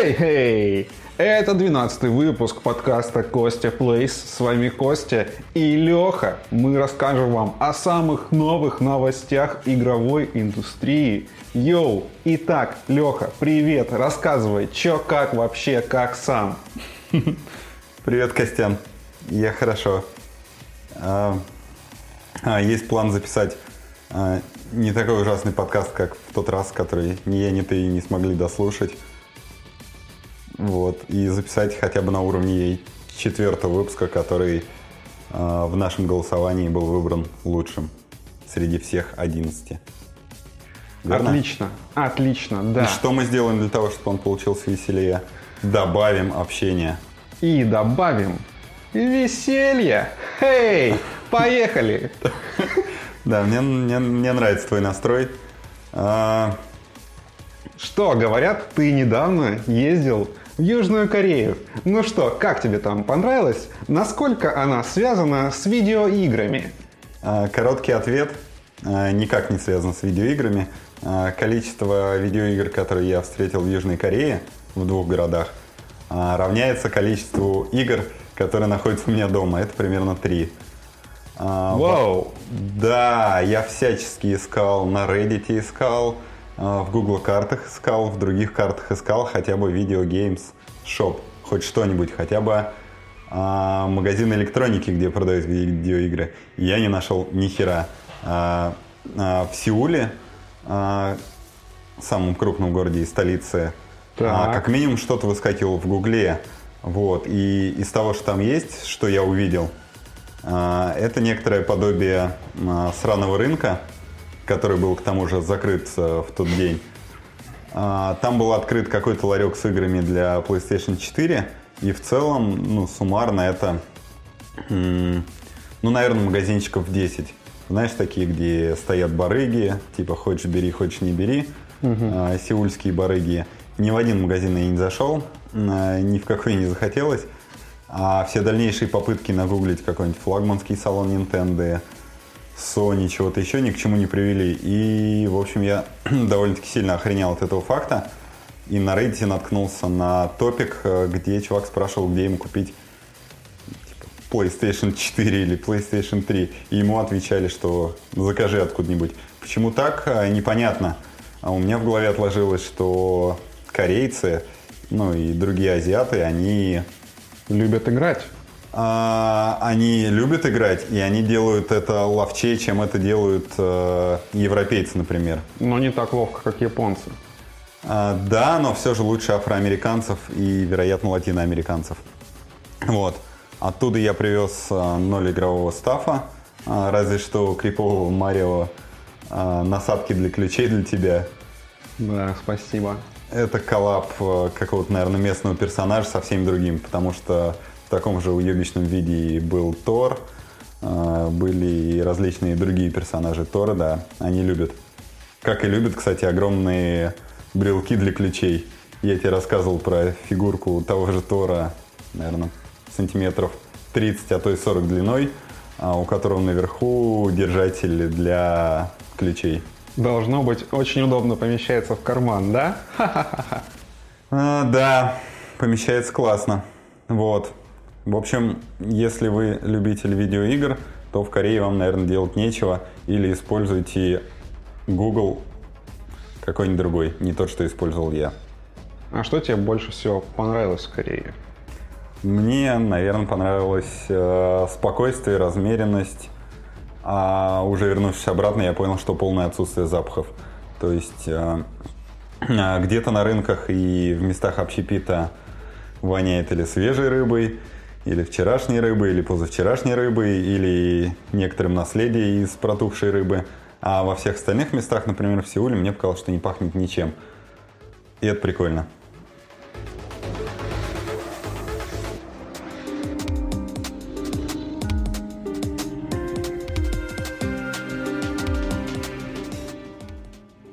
Хей-хей! Это 12 выпуск подкаста Костя Плейс. С вами Костя и Леха. Мы расскажем вам о самых новых новостях игровой индустрии. Йоу! Итак, Леха, привет! Рассказывай, чё, как вообще, как сам? Привет, Костян. Я хорошо. А, а, есть план записать а, не такой ужасный подкаст, как в тот раз, который ни я, ни ты не смогли дослушать. Вот. И записать хотя бы на уровне четвертого выпуска, который э, в нашем голосовании был выбран лучшим среди всех 11. Верно? Отлично, отлично, да. И что мы сделаем для того, чтобы он получился веселее? Добавим общение. И добавим веселье. Хей, поехали! Да, мне, мне, мне нравится твой настрой. А... Что, говорят, ты недавно ездил в Южную Корею. Ну что, как тебе там понравилось? Насколько она связана с видеоиграми? А, короткий ответ. А, никак не связан с видеоиграми. А, количество видеоигр, которые я встретил в Южной Корее, в двух городах, равняется количеству игр, которые находятся у меня дома. Это примерно три. Вау! Да, я всячески искал, на Reddit искал, в Google картах искал, в других картах искал хотя бы Video Games Shop, хоть что-нибудь, хотя бы а, магазин электроники, где продают видеоигры. Я не нашел ни хера. А, а, в Сеуле, а, самом крупном городе и столице, а, как минимум что-то выскакивало в Гугле. Вот. И из того, что там есть, что я увидел, а, это некоторое подобие а, сраного рынка, который был к тому же закрыт а, в тот день. Там был открыт какой-то ларек с играми для PlayStation 4, и в целом, ну, суммарно это, ну, наверное, магазинчиков 10. Знаешь, такие, где стоят барыги, типа хочешь бери, хочешь не бери, угу. сеульские барыги. Ни в один магазин я не зашел, ни в какой не захотелось. А все дальнейшие попытки нагуглить какой-нибудь флагманский салон Nintendo, Sony, чего-то еще ни к чему не привели. И, в общем, я довольно-таки сильно охренел от этого факта. И на Reddit наткнулся на топик, э, где чувак спрашивал, где ему купить типа, PlayStation 4 или PlayStation 3. И ему отвечали, что закажи откуда-нибудь. Почему так, э, непонятно. А у меня в голове отложилось, что корейцы, ну и другие азиаты, они любят играть. А, они любят играть, и они делают это ловчее, чем это делают э, европейцы, например. Но не так ловко, как японцы. А, да, но все же лучше афроамериканцев и, вероятно, латиноамериканцев. Вот. Оттуда я привез э, ноль игрового стафа, э, разве что крипового Марио э, насадки для ключей для тебя. Да, спасибо. Это коллаб э, какого-то, наверное, местного персонажа со всеми другими, потому что в таком же уебищном виде был Тор, э, были и различные другие персонажи Тора, да, они любят. Как и любят, кстати, огромные брелки для ключей. Я тебе рассказывал про фигурку того же Тора, наверное, сантиметров 30, а то и 40 длиной, а у которого наверху держатель для ключей. Должно быть очень удобно помещается в карман, да? А, да, помещается классно. Вот. В общем, если вы любитель видеоигр, то в Корее вам, наверное, делать нечего. Или используйте Google какой-нибудь другой, не тот, что использовал я. А что тебе больше всего понравилось в Корее? Мне, наверное, понравилось э, спокойствие, размеренность, а уже вернувшись обратно, я понял, что полное отсутствие запахов. То есть э, э, где-то на рынках и в местах общепита воняет или свежей рыбой, или вчерашней рыбой, или позавчерашней рыбой, или некоторым наследием из протухшей рыбы. А во всех остальных местах, например, в Сеуле, мне показалось, что не пахнет ничем. И это прикольно.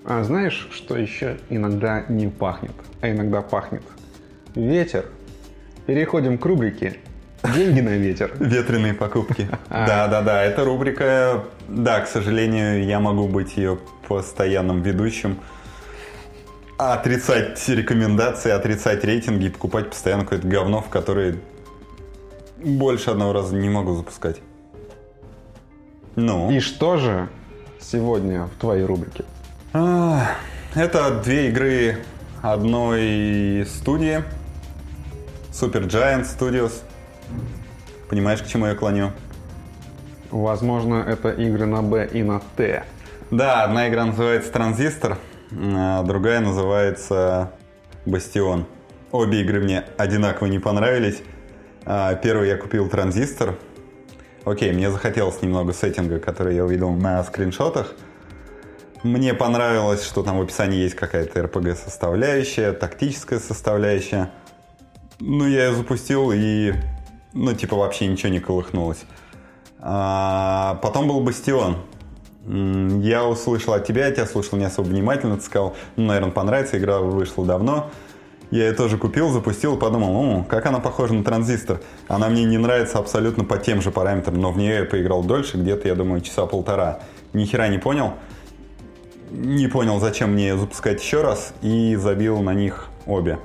А знаешь, что еще иногда не пахнет, а иногда пахнет? Ветер. Переходим к рубрике «Деньги на ветер». Ветреные покупки. Да-да-да, эта рубрика, да, к сожалению, я могу быть ее постоянным ведущим. отрицать рекомендации, отрицать рейтинги и покупать постоянно какое-то говно, в которое больше одного раза не могу запускать. Ну? И что же сегодня в твоей рубрике? А, это две игры одной студии. Super Giant Studios. Понимаешь, к чему я клоню? Возможно, это игры на Б и на Т. Да, одна игра называется Транзистор, а другая называется Бастион. Обе игры мне одинаково не понравились. А, первый я купил Транзистор. Окей, мне захотелось немного сеттинга, который я увидел на скриншотах. Мне понравилось, что там в описании есть какая-то RPG-составляющая, тактическая составляющая. Ну, я ее запустил и, ну, типа, вообще ничего не колыхнулось. А, потом был Бастион. Я услышал от тебя, я тебя слушал не особо внимательно, ты сказал, ну, наверное, понравится, игра вышла давно. Я ее тоже купил, запустил подумал, ну, как она похожа на транзистор. Она мне не нравится абсолютно по тем же параметрам, но в нее я поиграл дольше, где-то, я думаю, часа полтора. Ни хера не понял. Не понял, зачем мне ее запускать еще раз, и забил на них обе.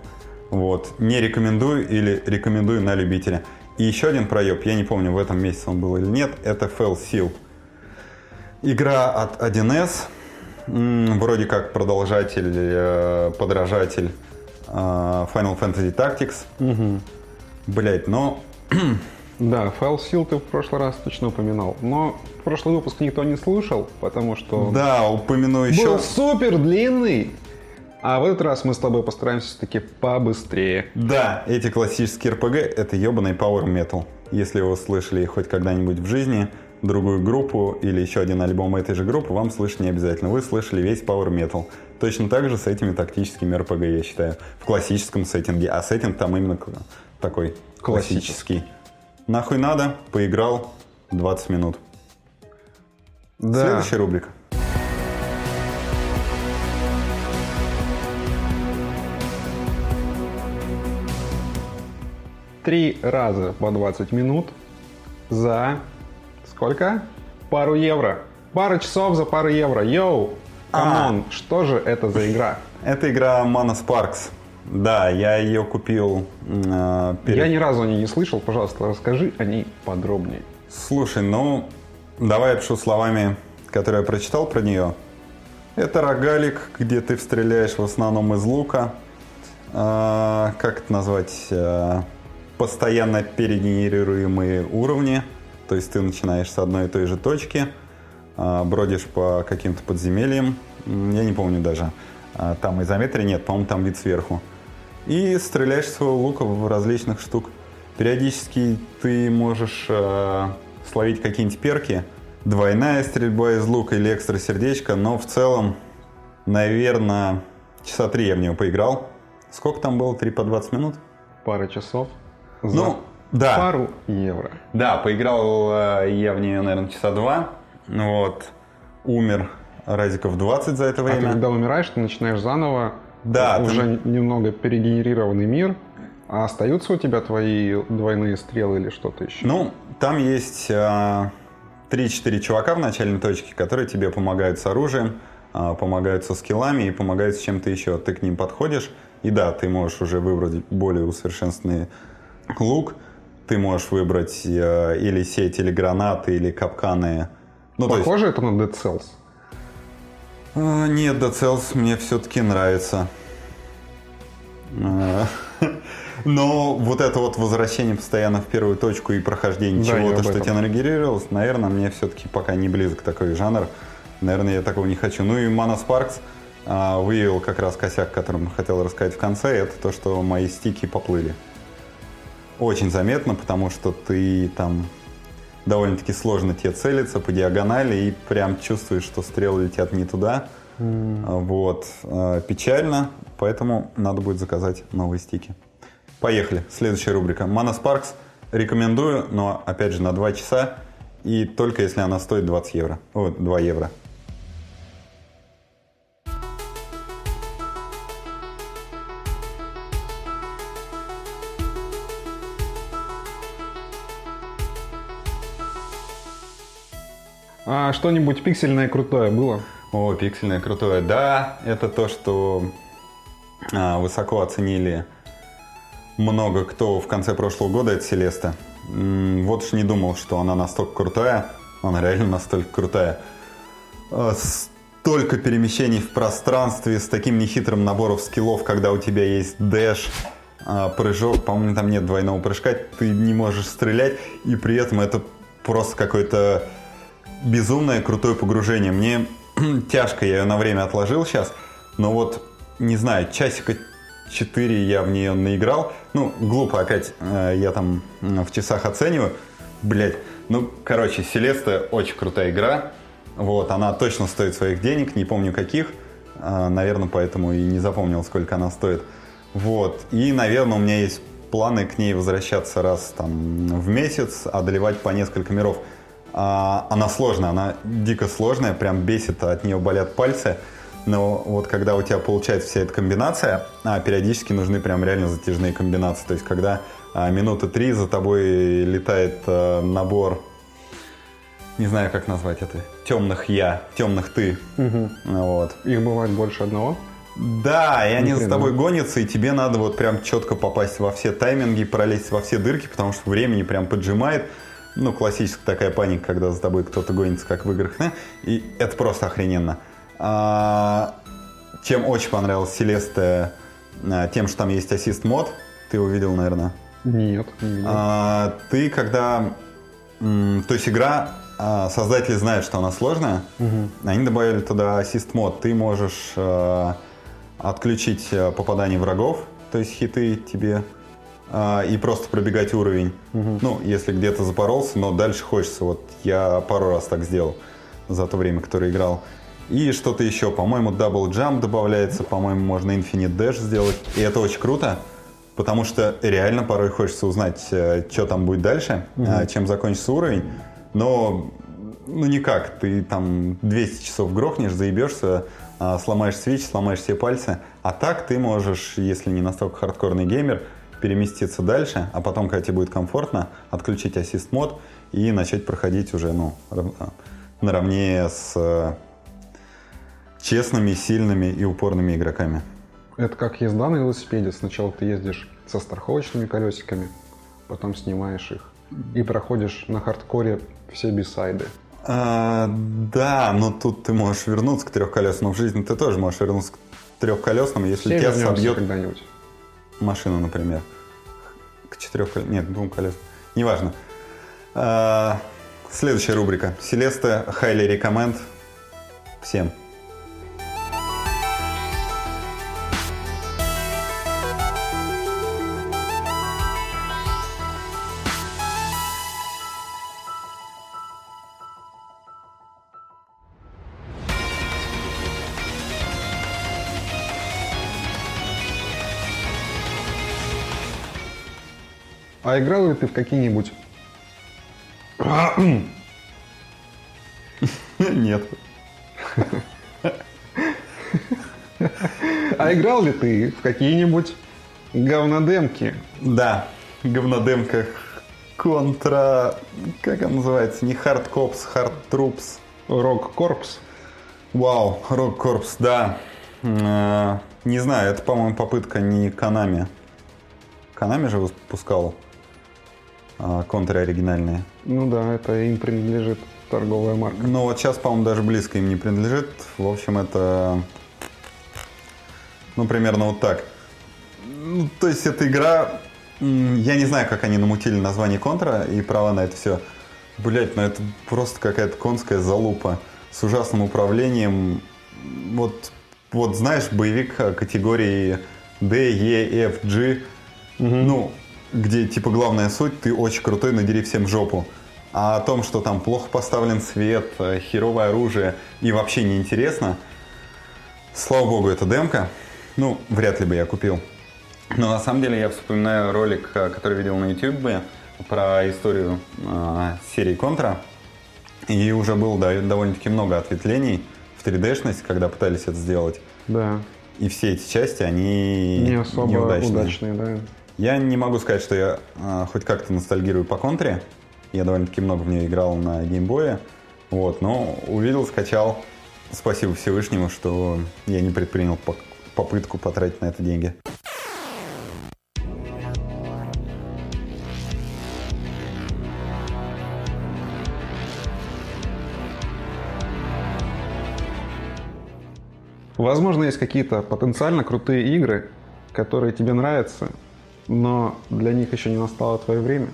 Вот. Не рекомендую или рекомендую на любителя. И еще один проеб, я не помню, в этом месяце он был или нет, это Fell Seal. Игра от 1С, вроде как продолжатель, э, подражатель э, Final Fantasy Tactics. Угу. Блять, но... Да, File Seal ты в прошлый раз точно упоминал. Но прошлый выпуск никто не слушал, потому что... Да, упомяну еще... Был супер длинный! А в этот раз мы с тобой постараемся все-таки побыстрее. Да, эти классические RPG — это ебаный Power Metal. Если вы слышали хоть когда-нибудь в жизни, другую группу или еще один альбом этой же группы, вам слышать не обязательно. Вы слышали весь Power Metal. Точно так же с этими тактическими RPG, я считаю, в классическом сеттинге. А сеттинг там именно такой классический. Нахуй надо, поиграл 20 минут. Да. Следующая рубрика. Три раза по 20 минут за сколько? Пару евро. Пару часов за пару евро. Yo! Come on, что же это за игра? Это игра Mana Sparks. Да, я ее купил э, перед... Я ни разу о ней не слышал. Пожалуйста, расскажи о ней подробнее. Слушай, ну, давай я пишу словами, которые я прочитал про нее. Это рогалик, где ты стреляешь в основном из лука. Э, как это назвать? Э, постоянно перегенерируемые уровни. То есть ты начинаешь с одной и той же точки, э, бродишь по каким-то подземельям. Я не помню даже. Э, там изометрии нет, по-моему, там вид сверху. И стреляешь своего лука в различных штук. Периодически ты можешь э, словить какие-нибудь перки. Двойная стрельба из лука или экстра сердечко, но в целом, наверное, часа три я в него поиграл. Сколько там было? Три по 20 минут? Пара часов. За Ну, да. пару евро. Да, поиграл э, я в нее, наверное, часа два. Вот. Умер разиков 20 за это А ты время. когда умираешь, ты начинаешь заново. Да, ты- Уже немного перегенерированный мир. А остаются у тебя твои двойные стрелы или что-то еще? Ну, там есть э, 3-4 чувака в начальной точке, которые тебе помогают с оружием, э, помогают со скиллами и помогают с чем-то еще. Ты к ним подходишь, и да, ты можешь уже выбрать более усовершенствованный лук, ты можешь выбрать э, или сеть, или гранаты, или капканы. Ну, то есть- Похоже это на Dead Cells? А, Нет, Dead Cells мне все-таки нравится. А, Но вот это вот возвращение постоянно в первую точку и прохождение Да, чего-то, что этом. тебе нарегенерировалось, наверное, мне все-таки пока не близок такой жанр. Наверное, я такого не хочу. Ну и Mana Sparks а, выявил как раз косяк, которым хотел рассказать в конце, это то, что мои стики поплыли. Очень заметно, потому что ты там довольно-таки сложно тебе целиться по диагонали и прям чувствуешь, что стрелы летят не туда. А, Вот. А, Печально, поэтому надо будет заказать новые стики. Поехали. Следующая рубрика. Mana Sparks. Рекомендую, но опять же на 2 часа. И только если она стоит 20 евро. О, 2 евро. А что-нибудь пиксельное крутое было? О, пиксельное крутое. Да, это то, что а, высоко оценили много кто в конце прошлого года, это Селеста. Вот уж не думал, что она настолько крутая. Она реально настолько крутая. А, столько перемещений в пространстве с таким нехитрым набором скиллов, когда у тебя есть дэш, а, прыжок, по-моему, там нет двойного прыжка, ты не можешь стрелять, и при этом это просто какое-то безумное крутое погружение. Мне тяжко, я ее на время отложил сейчас, но вот, не знаю, часика 4 я в нее наиграл. Ну, глупо опять, э, я там в часах оцениваю. Блять, ну, короче, Селеста очень крутая игра. Вот, она точно стоит своих денег, не помню каких. Э, наверное, поэтому и не запомнил, сколько она стоит. Вот, и, наверное, у меня есть планы к ней возвращаться раз там в месяц, одолевать по несколько миров. А, она сложная, она дико сложная, прям бесит, от нее болят пальцы. Но вот когда у тебя получается вся эта комбинация, а, периодически нужны прям реально затяжные комбинации. То есть когда а, минуты три за тобой летает а, набор, не знаю как назвать это, темных я, темных ты. Угу. Вот. Их бывает больше одного? Да, и они за тобой гонятся, и тебе надо вот прям четко попасть во все тайминги, пролезть во все дырки, потому что времени прям поджимает. Ну, классическая такая паника, когда за тобой кто-то гонится, как в играх. И это просто охрененно. А, чем очень понравилась Селеста, а, тем, что там есть ассист мод. Ты его видел, наверное? Нет, не видел. А, ты когда... То есть игра а, создатели знают, что она сложная. Угу. Они добавили туда ассист мод. Ты можешь отключить попадание врагов, то есть хиты тебе, и просто пробегать уровень. Угу. Ну, если где-то запоролся, но дальше хочется. Вот я пару раз так сделал за то время, которое играл. И что-то еще, по-моему, Double Jump добавляется, по-моему, можно Infinite Dash сделать. И это очень круто, потому что реально порой хочется узнать, э, что там будет дальше, Мгм. чем закончится уровень. Но, ну никак, ты там 200 часов грохнешь, заебешься, а, сломаешь свич, сломаешь все пальцы. А так ты можешь, если не настолько хардкорный геймер, переместиться дальше, а потом, когда тебе будет комфортно, отключить ассист мод и начать проходить уже, ну, рав- наравне с э, честными, сильными и упорными игроками. Это как езда на велосипеде. Сначала ты ездишь со страховочными колесиками, потом снимаешь их и проходишь на хардкоре все бисайды. А, да, но тут ты можешь вернуться к трехколесному. В жизни ты тоже можешь вернуться к трехколесному, если Все тебя собьет когда-нибудь. Машина, например. К четырех нет, двум колесам. Неважно. А, следующая рубрика. Селеста highly recommend всем. А играл ли ты в какие-нибудь... Нет. А играл ли ты в какие-нибудь говнодемки? Да, говнодемка контра... Как он называется? Не Hard Cops, Hard Troops. Рок Корпс? Вау, Rock Corps, да. Э, Не знаю, это, по-моему, попытка не Канами. Канами же выпускал а, контры оригинальные. Ну да, это им принадлежит торговая марка. Но вот сейчас, по-моему, даже близко им не принадлежит. В общем, это... Ну, примерно вот так. Ну, то есть, эта игра... Я не знаю, как они намутили название контра и права на это все. Блять, ну это просто какая-то конская залупа с ужасным управлением. Вот, вот знаешь, боевик э, категории D, E, F, G. Ну, где типа главная суть, ты очень крутой, надери всем жопу. А о том, что там плохо поставлен свет, э, херовое оружие и вообще неинтересно, слава богу, это демка. Ну, вряд ли бы я купил. Но на самом деле я вспоминаю ролик, э, который видел на YouTube про историю э, серии Контра. И уже было да, довольно-таки много ответвлений в 3D-шность, когда пытались это сделать. Да, И все эти части, они не особо неудачные. удачные, да. Я не могу сказать, что я э, хоть как-то ностальгирую по контре. Я довольно-таки много в нее играл на геймбое. Вот, но увидел, скачал. Спасибо Всевышнему, что я не предпринял попытку потратить на это деньги. Возможно, есть какие-то потенциально крутые игры, которые тебе нравятся, но для них еще не настало твое время.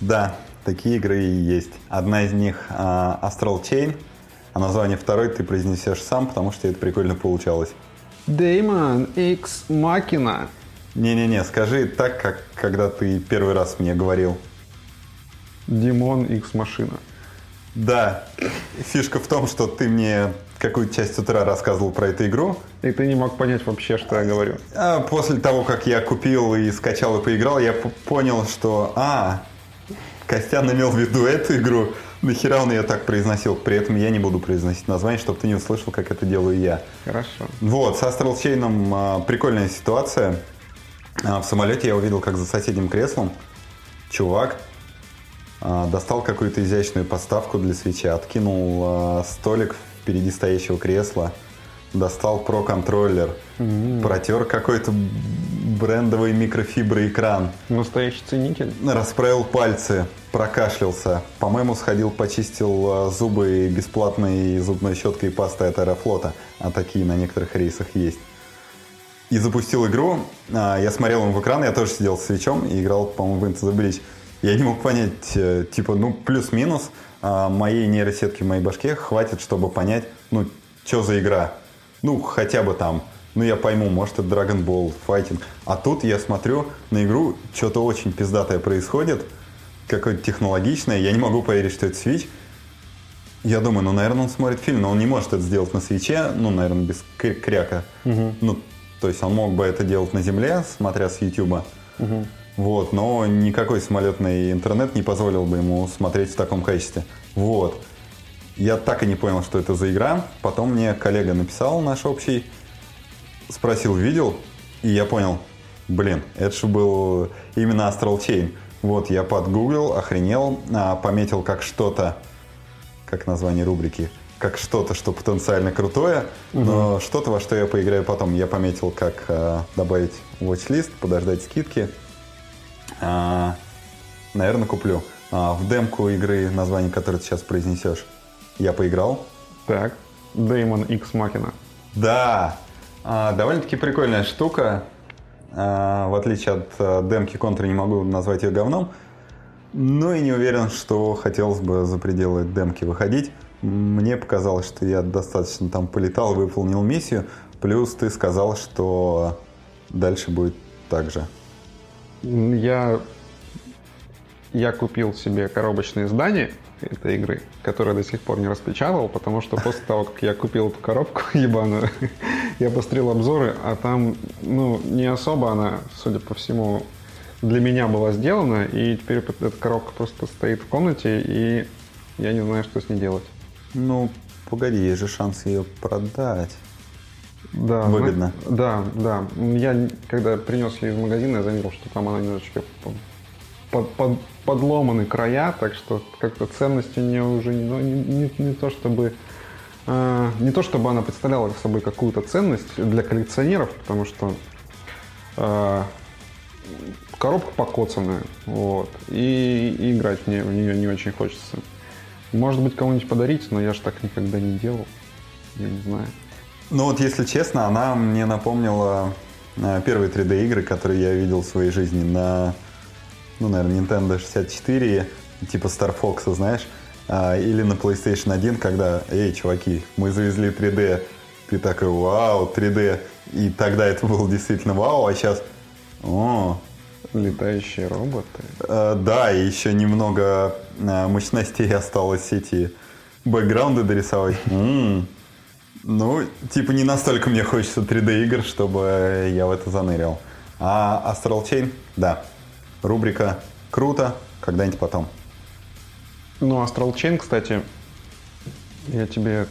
Да, такие игры и есть. Одна из них uh, Astral Chain, а название второй ты произнесешь сам, потому что это прикольно получалось. Demon X Machina. Не-не-не, скажи так, как когда ты первый раз мне говорил. Димон X Машина. Да, фишка в том, что ты мне какую-то часть утра рассказывал про эту игру. И ты не мог понять вообще, что я говорю. А после того, как я купил и скачал и поиграл, я понял, что, а, Костян имел в виду эту игру, нахера он ее так произносил. При этом я не буду произносить название, чтобы ты не услышал, как это делаю я. Хорошо. Вот, с Astral Chain а, прикольная ситуация. А, в самолете я увидел, как за соседним креслом чувак а, достал какую-то изящную подставку для свечи, откинул а, столик впереди стоящего кресла, достал про-контроллер, mm-hmm. протер какой-то брендовый микрофиброэкран. Настоящий ценитель. Расправил пальцы, прокашлялся. По-моему, сходил, почистил зубы бесплатной зубной щеткой и пастой от Аэрофлота. А такие на некоторых рейсах есть. И запустил игру. Я смотрел ему в экран, я тоже сидел с свечом и играл, по-моему, в Into the Breach. Я не мог понять, э, типа, ну, плюс-минус а, моей нейросетки в моей башке хватит, чтобы понять, ну, что за игра. Ну, хотя бы там, ну, я пойму, может, это Dragon Ball, файтинг. А тут я смотрю на игру, что-то очень пиздатое происходит, какое-то технологичное, я не могу поверить, что это Switch. Я думаю, ну, наверное, он смотрит фильм, но он не может это сделать на свече, ну, наверное, без кряка. Угу. Ну, то есть он мог бы это делать на земле, смотря с YouTube. Угу. Вот, но никакой самолетный интернет не позволил бы ему смотреть в таком качестве. Вот. Я так и не понял, что это за игра. Потом мне коллега написал наш общий, спросил, видел, и я понял, блин, это же был именно Astral Chain. Вот, я подгуглил, охренел, а, пометил как что-то, как название рубрики, как что-то, что потенциально крутое, угу. но что-то, во что я поиграю потом. Я пометил, как а, добавить watch-лист, подождать скидки – наверное, куплю. А, в демку игры, название которой ты сейчас произнесешь, я поиграл. Так, Damon X Machina. Да, а, довольно-таки прикольная штука. А, в отличие от а, демки контра не могу назвать ее говном. Ну и не уверен, что хотелось бы за пределы демки выходить. Мне показалось, что я достаточно там полетал, выполнил миссию. Плюс ты сказал, что дальше будет так же. Я, я купил себе коробочное издание этой игры, которое до сих пор не распечатал, потому что после того, как я купил эту коробку ебаную, я посмотрел обзоры, а там, ну, не особо она, судя по всему, для меня была сделана, и теперь эта коробка просто стоит в комнате, и я не знаю, что с ней делать. Ну, погоди, есть же шанс ее продать. Да, выгодно. Мы, да, да. Я, когда принес ее из магазина, я заметил, что там она немножечко под, под, подломаны края, так что как-то ценность у нее уже ну, не, не, не то чтобы э, не то чтобы она представляла собой какую-то ценность для коллекционеров, потому что э, коробка покоцанная, вот, и, и играть мне в нее не очень хочется. Может быть, кому-нибудь подарить, но я же так никогда не делал. Я не знаю. Ну вот, если честно, она мне напомнила э, первые 3D игры, которые я видел в своей жизни на, ну, наверное, Nintendo 64, типа Star Fox, знаешь, а, или на PlayStation 1, когда, эй, чуваки, мы завезли 3D, ты такой, вау, 3D, и тогда это было действительно вау, а сейчас, о, Летающие роботы. Э, да, и еще немного э, мощностей осталось эти бэкграунды дорисовать. М-м. Ну, типа не настолько мне хочется 3D игр, чтобы я в это занырил. А Astral Chain, да. Рубрика круто, когда-нибудь потом. Ну, Astral Chain, кстати, я тебе,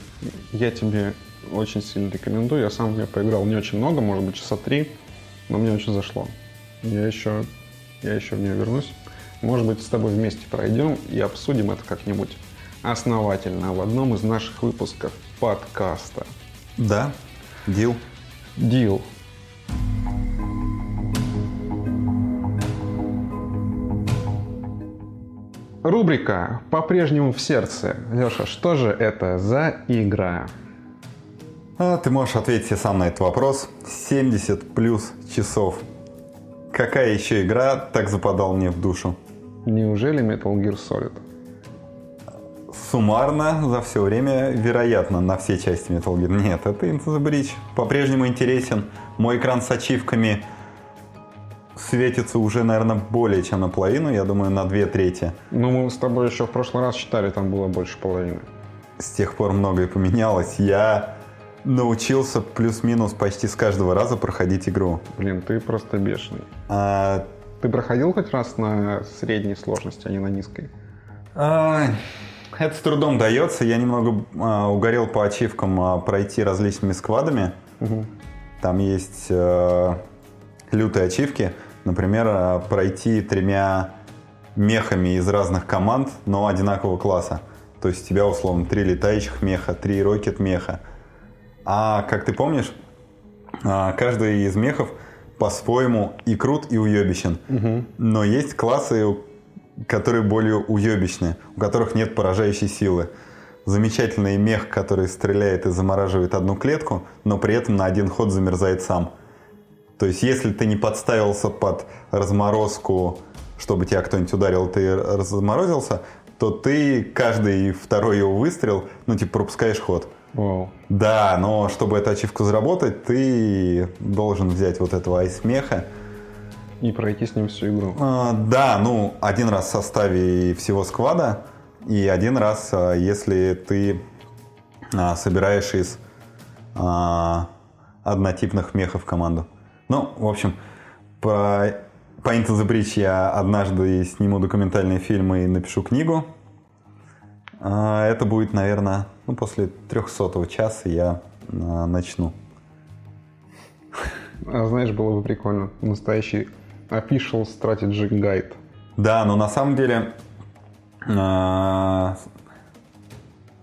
я тебе очень сильно рекомендую. Я сам в нее поиграл не очень много, может быть, часа три, но мне очень зашло. Я еще, я еще в нее вернусь. Может быть, с тобой вместе пройдем и обсудим это как-нибудь основательно в одном из наших выпусков подкаста. Да, дил. Дил. Рубрика «По-прежнему в сердце». Леша, что же это за игра? А, ты можешь ответить себе сам на этот вопрос. 70 плюс часов. Какая еще игра так западала мне в душу? Неужели Metal Gear Solid? Суммарно за все время, вероятно, на все части Metal Gear. Нет, это Into the Breach. По-прежнему интересен. Мой экран с ачивками светится уже, наверное, более чем наполовину. Я думаю, на две трети. Ну, мы с тобой еще в прошлый раз считали, там было больше половины. С тех пор многое поменялось. Я научился плюс-минус почти с каждого раза проходить игру. Блин, ты просто бешеный. А, Ты проходил хоть раз на средней сложности, а не на низкой? а, это с трудом дается. Я немного а, угорел по ачивкам а, пройти различными сквадами. Там есть э, лютые ачивки. Например, а, пройти тремя мехами из разных команд, но одинакового класса. То есть у тебя, условно, три летающих меха, три рокет меха. А как ты помнишь, каждый из мехов по-своему и крут, и уебищен. Но есть классы, которые более уебищные, у которых нет поражающей силы. Замечательный мех, который стреляет и замораживает одну клетку, но при этом на один ход замерзает сам. То есть, если ты не подставился под разморозку, чтобы тебя кто-нибудь ударил, ты разморозился, то ты каждый второй его выстрел, ну, типа, пропускаешь ход. Вау. Да, но чтобы эту ачивку заработать, ты должен взять вот этого айсмеха. И пройти с ним всю игру. А, да, ну, один раз в составе всего сквада, и один раз, а, если ты а, собираешь из а, однотипных мехов команду. Ну, в общем, по, Into the Breach я однажды сниму документальные фильмы и напишу книгу. А, это будет, наверное, ну, после 300 часа я а, начну. А знаешь, было бы прикольно. Настоящий official strategy guide. Да, но на самом деле а,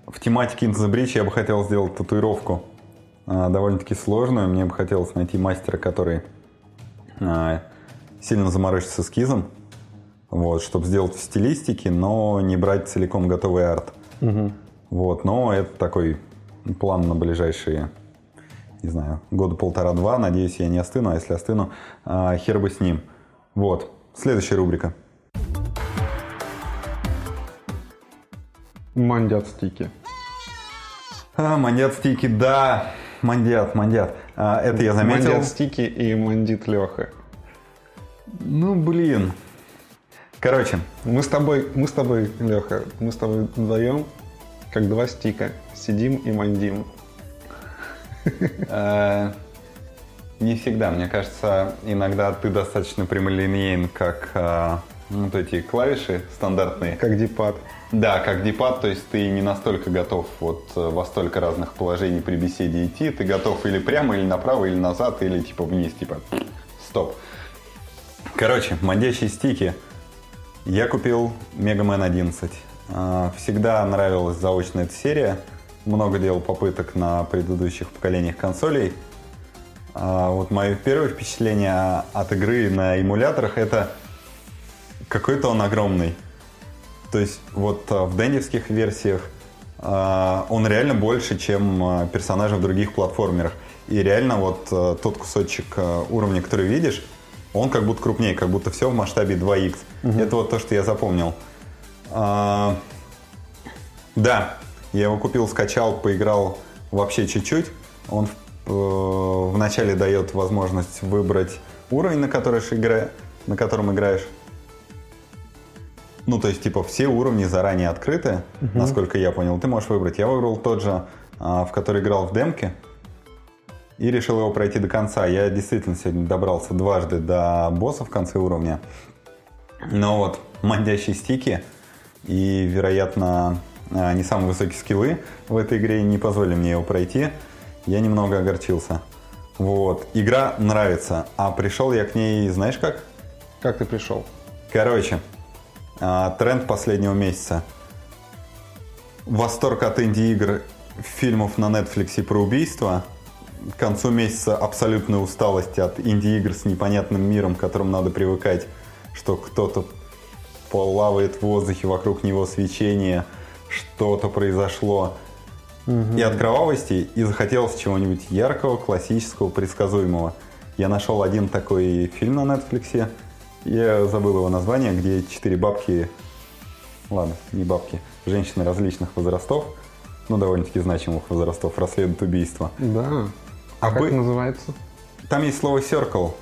в тематике Into the Breach я бы хотел сделать татуировку а, довольно-таки сложную. Мне бы хотелось найти мастера, который а, сильно заморочится эскизом, вот, чтобы сделать в стилистике, но не брать целиком готовый арт. Вот, но это такой план на ближайшие, не знаю, года полтора-два. Надеюсь, я не остыну, а если остыну, хер бы с ним. Вот, следующая рубрика. Мандят стики. А, мандят стики, да, мандят, мандят. А, это я заметил. Мандят стики и мандит Леха. Ну, блин. Короче, Мы с тобой, мы с тобой, Леха, мы с тобой вдвоем, как два стика, сидим и мандим. Не всегда. Мне кажется, иногда ты достаточно прямолинеен, как э, вот эти клавиши стандартные. Как дипад. Да, как дипад, то есть ты не настолько готов вот э, во столько разных положений при беседе идти. Ты готов или прямо, или направо, или назад, или типа вниз, типа стоп. Короче, мандящие стики. Я купил Mega Man 11. А, Всегда нравилась заочная эта серия. Много делал попыток на предыдущих поколениях консолей. А, Вот мое первое впечатление от игры на эмуляторах это какой-то он огромный. То есть вот а, в дендевских версиях а, он реально больше, чем персонажи в других платформерах. И реально вот тот кусочек уровня, который видишь, он как будто крупнее, как будто все в масштабе 2х. Это вот то, что я запомнил. А, да, я его купил, скачал, поиграл вообще чуть-чуть. Он вначале дает возможность выбрать уровень, на, который игра- на котором играешь. Ну, то есть, типа, все уровни заранее открыты, насколько я понял. Ты можешь выбрать. Я выбрал тот же, а, в который играл в демке. И решил его пройти до конца. Я действительно сегодня добрался дважды до босса в конце уровня. Но вот мандящие стики и, вероятно, а, не самые высокие скиллы в этой игре не позволили мне его пройти. Я немного огорчился. Вот. Игра нравится. А пришел я к ней, знаешь как? Как ты пришел? Короче, а, тренд последнего месяца. Восторг от инди-игр, фильмов на Netflix про убийства к концу месяца абсолютной усталости от инди-игр с непонятным миром, к которым надо привыкать, что кто-то плавает в воздухе, вокруг него свечение, что-то произошло. И от кровавости, и захотелось чего-нибудь яркого, классического, предсказуемого. Я нашел один такой фильм на Netflix, я забыл его название, где четыре бабки, ладно, не бабки, женщины различных возрастов, ну, довольно-таки значимых возрастов, расследуют убийство. Да. А, А как вы- называется? Там есть слово «circle»,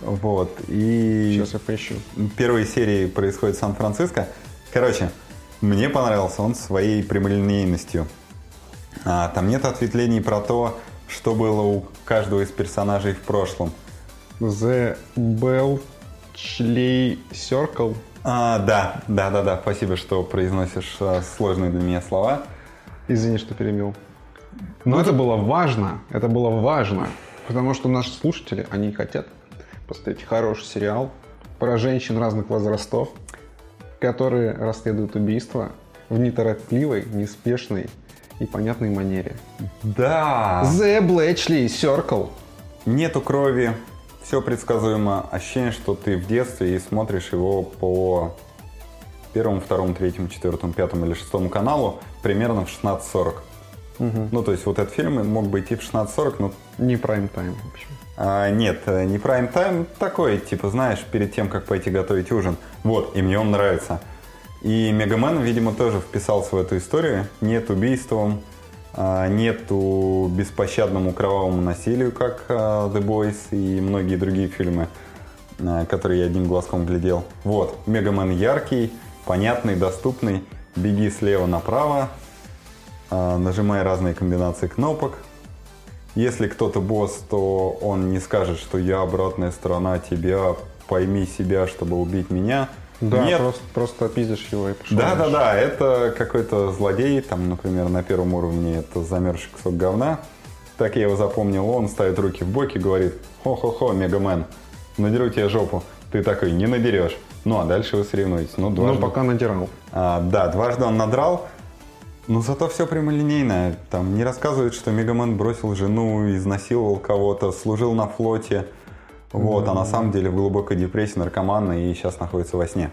вот, и... Сейчас я поищу. первые серии происходят в Сан-Франциско. Короче, мне понравился он своей прямолинейностью. А, там нет ответвлений про то, что было у каждого из персонажей в прошлом. The Belchley Circle. А, да, да, да, да, спасибо, что произносишь а, сложные для меня слова. Извини, что перебил. Но это было важно. Это было важно. Потому что наши слушатели, они хотят посмотреть хороший сериал про женщин разных возрастов, которые расследуют убийства в неторопливой, неспешной и понятной манере. Да! The Bletchley Circle. Нету крови, все предсказуемо. Ощущение, что ты в детстве и смотришь его по первому, второму, третьему, четвертому, пятому или шестому каналу примерно в 16.40. Ну, то есть вот этот фильм мог бы идти в 16.40, но Не прайм-тайм, в общем. а, нет, э, не прайм-тайм, такой, типа, знаешь, перед тем, как пойти готовить ужин. Вот, и мне он нравится. И Мегамен, видимо, тоже вписался в эту историю. Нет убийством, а, нету беспощадному кровавому насилию, как а, The Boys и многие другие фильмы, а, которые я одним глазком глядел. Вот, Мегамен яркий, понятный, доступный. Беги слева направо, нажимай разные комбинации кнопок, если кто-то босс, то он не скажет, что я обратная сторона тебя, пойми себя, чтобы убить меня. Да, Нет. просто, просто пиздишь его и пошел. Да, да, дальше. да, это какой-то злодей, там, например, на первом уровне это замерзший кусок говна. Так я его запомнил, он ставит руки в боки, говорит, хо-хо-хо, Мегамен, надеру тебе жопу. Ты такой, не надерешь. Ну, а дальше вы соревнуетесь. Ну, Ну, дважды. пока надирал. А, да, дважды он надрал, но зато все прямолинейно. Там не рассказывают, что Мегамен бросил жену, изнасиловал кого-то, служил на флоте. Вот, а на самом деле в глубокой депрессии наркоман и сейчас находится во сне.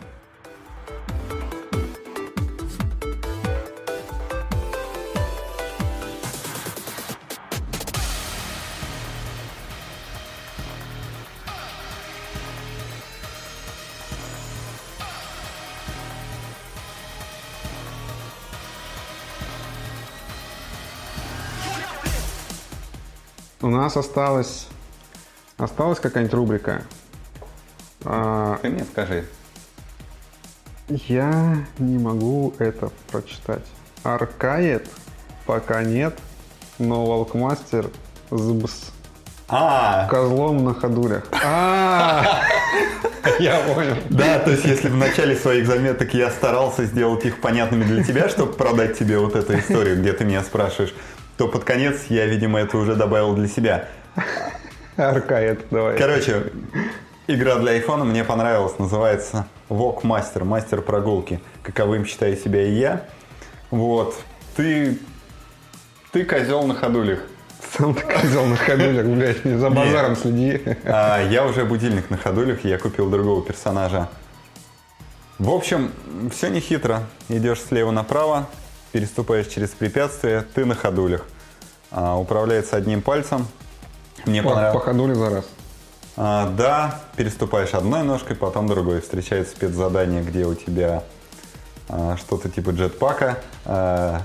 У нас осталось... Осталась какая-нибудь рубрика? А, Ты мне скажи. я не могу это прочитать. Аркает пока нет, но Волкмастер сбс. А, Козлом на ходулях. А, Я понял. да, то есть если в начале своих заметок я старался сделать их понятными для тебя, чтобы продать тебе вот эту историю, где ты меня спрашиваешь, то под конец я, видимо, это уже добавил для себя. Аркает, давай. Короче, игра для айфона мне понравилась, называется Walk Master, мастер прогулки. Каковым считаю себя и я. Вот. Ты, ты козел на ходулях. Сам ты козел на ходулях, блядь, не за базаром следи. А, я уже будильник на ходулях, я купил другого персонажа. В общем, все не хитро. Идешь слева направо, переступаешь через препятствие, ты на ходулях. А, управляется одним пальцем. Мне По, понравилось. по ходуле за раз. А, да, переступаешь одной ножкой, потом другой. Встречается спецзадание, где у тебя а, что-то типа джетпака. А,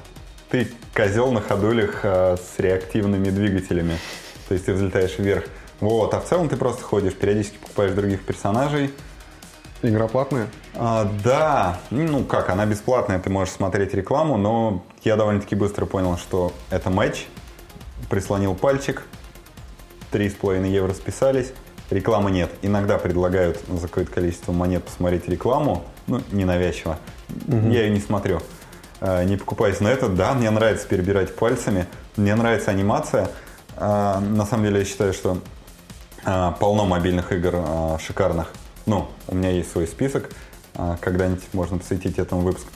ты козел на ходулях а, с реактивными двигателями. То есть ты взлетаешь вверх. Вот, а в целом ты просто ходишь, периодически покупаешь других персонажей. Игра платная? А, да, ну как, она бесплатная, ты можешь смотреть рекламу, но я довольно-таки быстро понял, что это матч. Прислонил пальчик, 3,5 евро списались, рекламы нет. Иногда предлагают за какое-то количество монет посмотреть рекламу, ну, ненавязчиво. Я ее не смотрю. А, Не покупаюсь на это. Да, мне нравится перебирать пальцами, мне нравится анимация. А, На самом деле я считаю, что а, полно мобильных игр шикарных. Ну, у меня есть свой список, когда-нибудь можно посвятить этому выпуск.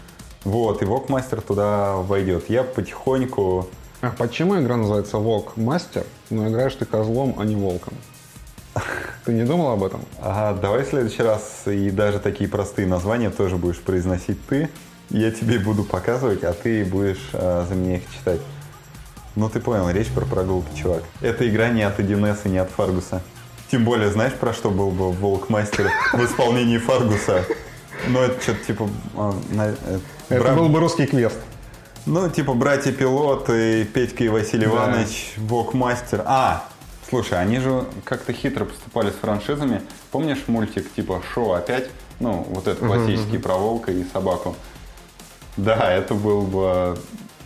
Вот, и Вокмастер туда войдет. Я потихоньку А почему игра называется Волк Мастер, но играешь ты козлом, а не волком? Ты не думал об этом? Ага, давай в следующий раз и даже такие простые названия тоже будешь произносить ты. Я тебе буду показывать, а ты будешь а, за меня их читать. Ну ты понял, речь про прогулки, чувак. Эта игра не от 1С и не от Фаргуса. Тем более, знаешь, про что был бы Волк Мастер в исполнении Фаргуса? Ну, это что-то типа... а, э, Это был бы русский квест. Ну, типа братья-пилоты, Петька и Василий Да. Иванович, Вок-мастер. А, слушай, они же как-то хитро поступали с франшизами. Помнишь мультик типа «Шоу опять»? Ну, вот этот классический про волка и собаку. Да, это был бы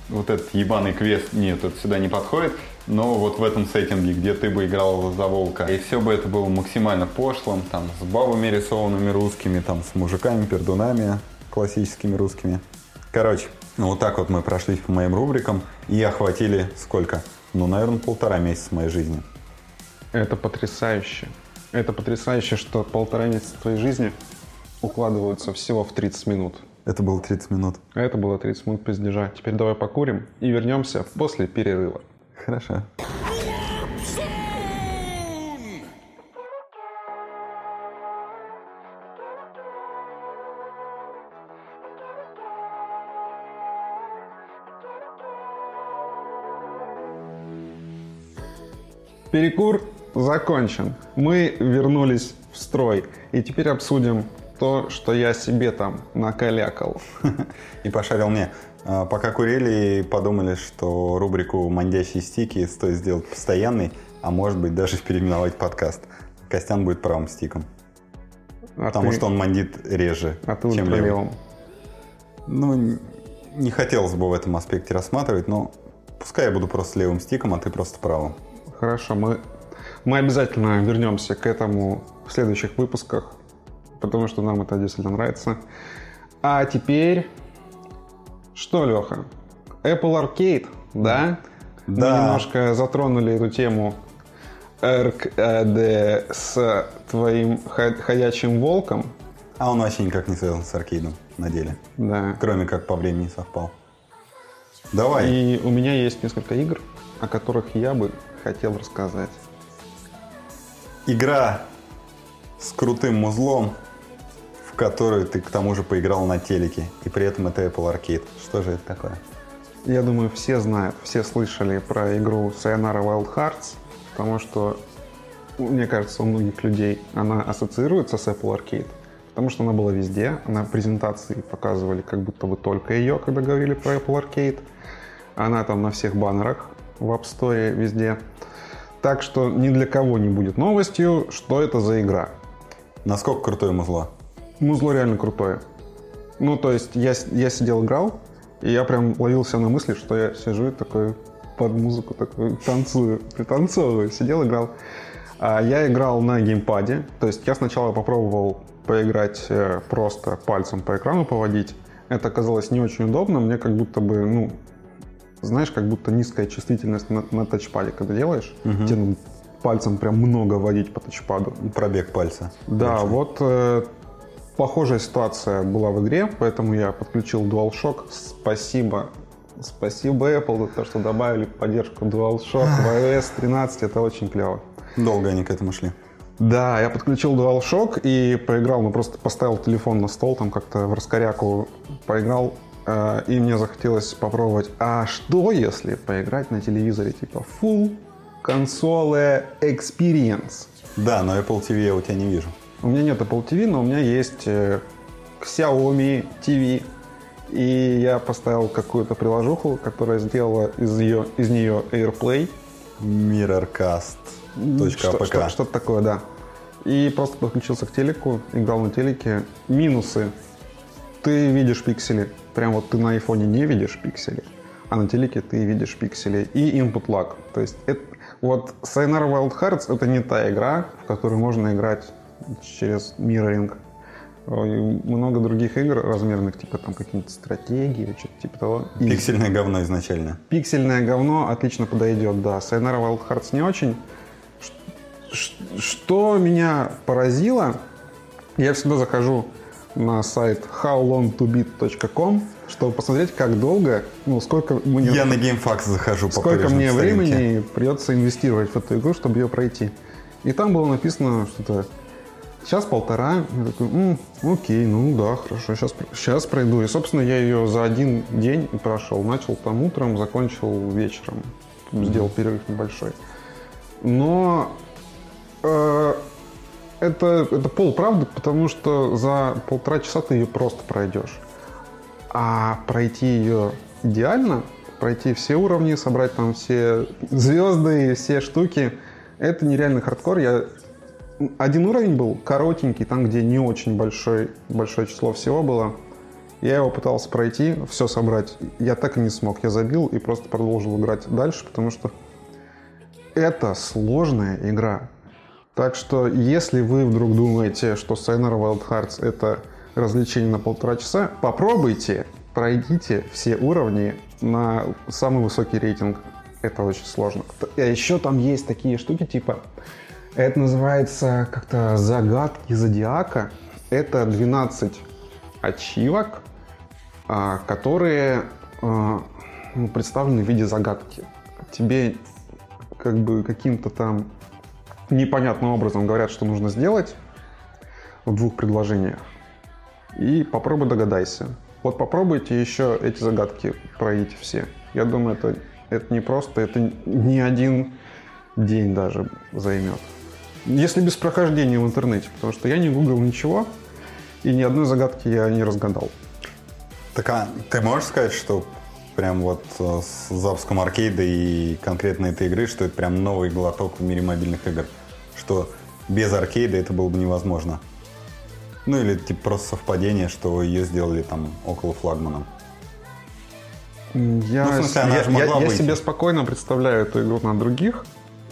вот этот ебаный квест. Нет, это сюда не подходит. Но вот в этом сеттинге, где ты бы играл за волка. И все бы это было максимально пошлым, там, с бабами рисованными русскими, там, с мужиками, пердунами классическими русскими. Короче, ну вот так вот мы прошлись по моим рубрикам и охватили сколько? Ну, наверное, полтора месяца моей жизни. Это потрясающе. Это потрясающе, что полтора месяца твоей жизни укладываются всего в 30 минут. Это было 30 минут. А это было 30 минут пиздежа. Теперь давай покурим и вернемся после перерыва. Хорошо. Перекур закончен. Мы вернулись в строй. И теперь обсудим то, что я себе там накалякал. И пошарил мне. А, Пока курили, подумали, что рубрику «Мандящие стики» стоит сделать постоянной, а может быть даже переименовать подкаст. Костян будет правым стиком. А Потому ты- что он мандит реже, А ты чем левым. ультралевым. Ну, не хотелось бы в этом аспекте рассматривать, но пускай я буду просто левым стиком, а ты просто правым. Хорошо, мы, мы обязательно вернемся к этому в следующих выпусках, потому что нам это действительно нравится. А теперь... Что, Леха? Apple Arcade, да? Мы Да. немножко затронули эту тему РКД с твоим хо- ходячим волком. А он вообще никак не связан с аркейдом на деле. Да. Кроме как по времени совпал. Давай. И у меня есть несколько игр, о которых я бы хотел рассказать. Игра с крутым музлом, в которую ты к тому же поиграл на телеке. И при этом это Apple Arcade. Что же это такое? Я думаю, все знают, все слышали про игру Sayonara Wild Hearts, потому что, мне кажется, у многих людей она ассоциируется с Apple Arcade, потому что она была везде, на презентации показывали как будто бы только ее, когда говорили про Apple Arcade. Она там на всех баннерах в App Store везде. Так что ни для кого не будет новостью, что это за игра. Насколько крутое музло? Музло реально крутое. Ну, то есть я, я сидел, играл, и я прям ловился на мысли, что я сижу и такой под музыку такой танцую, пританцовываю, сидел, играл. А я играл на геймпаде, то есть я сначала попробовал поиграть э, просто пальцем по экрану поводить. Это оказалось не очень удобно, мне как будто бы, ну, знаешь, как будто низкая чувствительность на, на тачпаде, когда делаешь, тебе надо пальцем прям много водить по тачпаду. Пробег пальца. Да, вот э, похожая ситуация была в игре, поэтому я подключил DualShock. Спасибо. Спасибо Apple за то, что добавили поддержку DualShock в iOS 13. Это очень клево. Долго они к этому шли. Да, я подключил DualShock и поиграл, ну просто поставил телефон на стол, там как-то в раскоряку поиграл, и мне захотелось попробовать, а что если поиграть на телевизоре типа Full Console Experience? Да, но Apple TV я у тебя не вижу. У меня нет Apple TV, но у меня есть э, Xiaomi TV. И я поставил какую-то приложуху, которая сделала из, ее, из нее AirPlay. Что- Mirrorcast.apk. что- Что-то такое, да. И просто подключился к телеку, играл на телеке. Минусы. Ты видишь пиксели. Прям вот ты на айфоне не видишь пиксели, а на телеке ты видишь пиксели. И input lag. То есть это, вот Sayonara Wild Hearts это не та игра, в которую можно играть через мирроринг. Ой, Много других игр размерных, типа там какие-нибудь стратегии или что-то типа того. И Пиксельное говно изначально. Пиксельное говно отлично подойдет, да. Sayonara Wild Hearts не очень. Ш- Что меня поразило, я всегда захожу на сайт howlongtobeat.com, чтобы посмотреть, как долго, ну, сколько мне... Я на GameFAQs захожу Сколько по мне времени придется инвестировать в эту игру, чтобы ее пройти. И там было написано что-то час-полтора. Я такой, М, окей, ну да, хорошо, сейчас, сейчас пройду. И, собственно, я ее за один день прошел. Начал там утром, закончил вечером. Сделал перерыв небольшой. Но э, это, это полправда, потому что за полтора часа ты ее просто пройдешь. А пройти ее идеально, пройти все уровни, собрать там все звезды и все штуки, это нереальный хардкор. Я... Один уровень был коротенький, там, где не очень большой, большое число всего было. Я его пытался пройти, все собрать. Я так и не смог. Я забил и просто продолжил играть дальше, потому что это сложная игра. Так что, если вы вдруг думаете, что Sayonara Wild Hearts это развлечение на полтора часа, попробуйте, пройдите все уровни на самый высокий рейтинг. Это очень сложно. А еще там есть такие штуки, типа, это называется как-то загадки зодиака. Это 12 ачивок, а, которые а, ну, представлены в виде загадки. Тебе как бы каким-то там непонятным образом говорят, что нужно сделать в двух предложениях. И попробуй догадайся. Вот попробуйте еще эти загадки пройти все. Я думаю, это, это не просто, это не один день даже займет. Если без прохождения в интернете, потому что я не гуглил ничего, и ни одной загадки я не разгадал. Так а ты можешь сказать, что прям вот э, с запуском аркейда и конкретно этой игры, что это прям новый глоток в мире мобильных игр. Что без аркейда это было бы невозможно. Ну или типа просто совпадение, что ее сделали там около флагмана. Я, ну, смысле, я, я, я себе спокойно представляю эту игру на других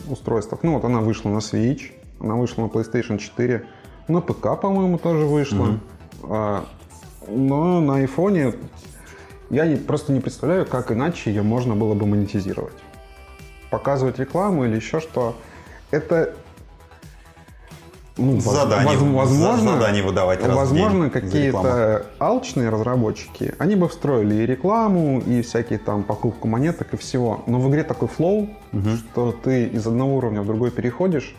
устройствах. Ну вот она вышла на Switch, она вышла на PlayStation 4, на ПК, по-моему, тоже вышла. Mm-hmm. А, но на айфоне я просто не представляю, как иначе ее можно было бы монетизировать. Показывать рекламу или еще что. Это ну, задание, возможно, задание выдавать Возможно, какие-то алчные разработчики, они бы встроили и рекламу, и всякие там покупку монеток и всего. Но в игре такой флоу, угу. что ты из одного уровня в другой переходишь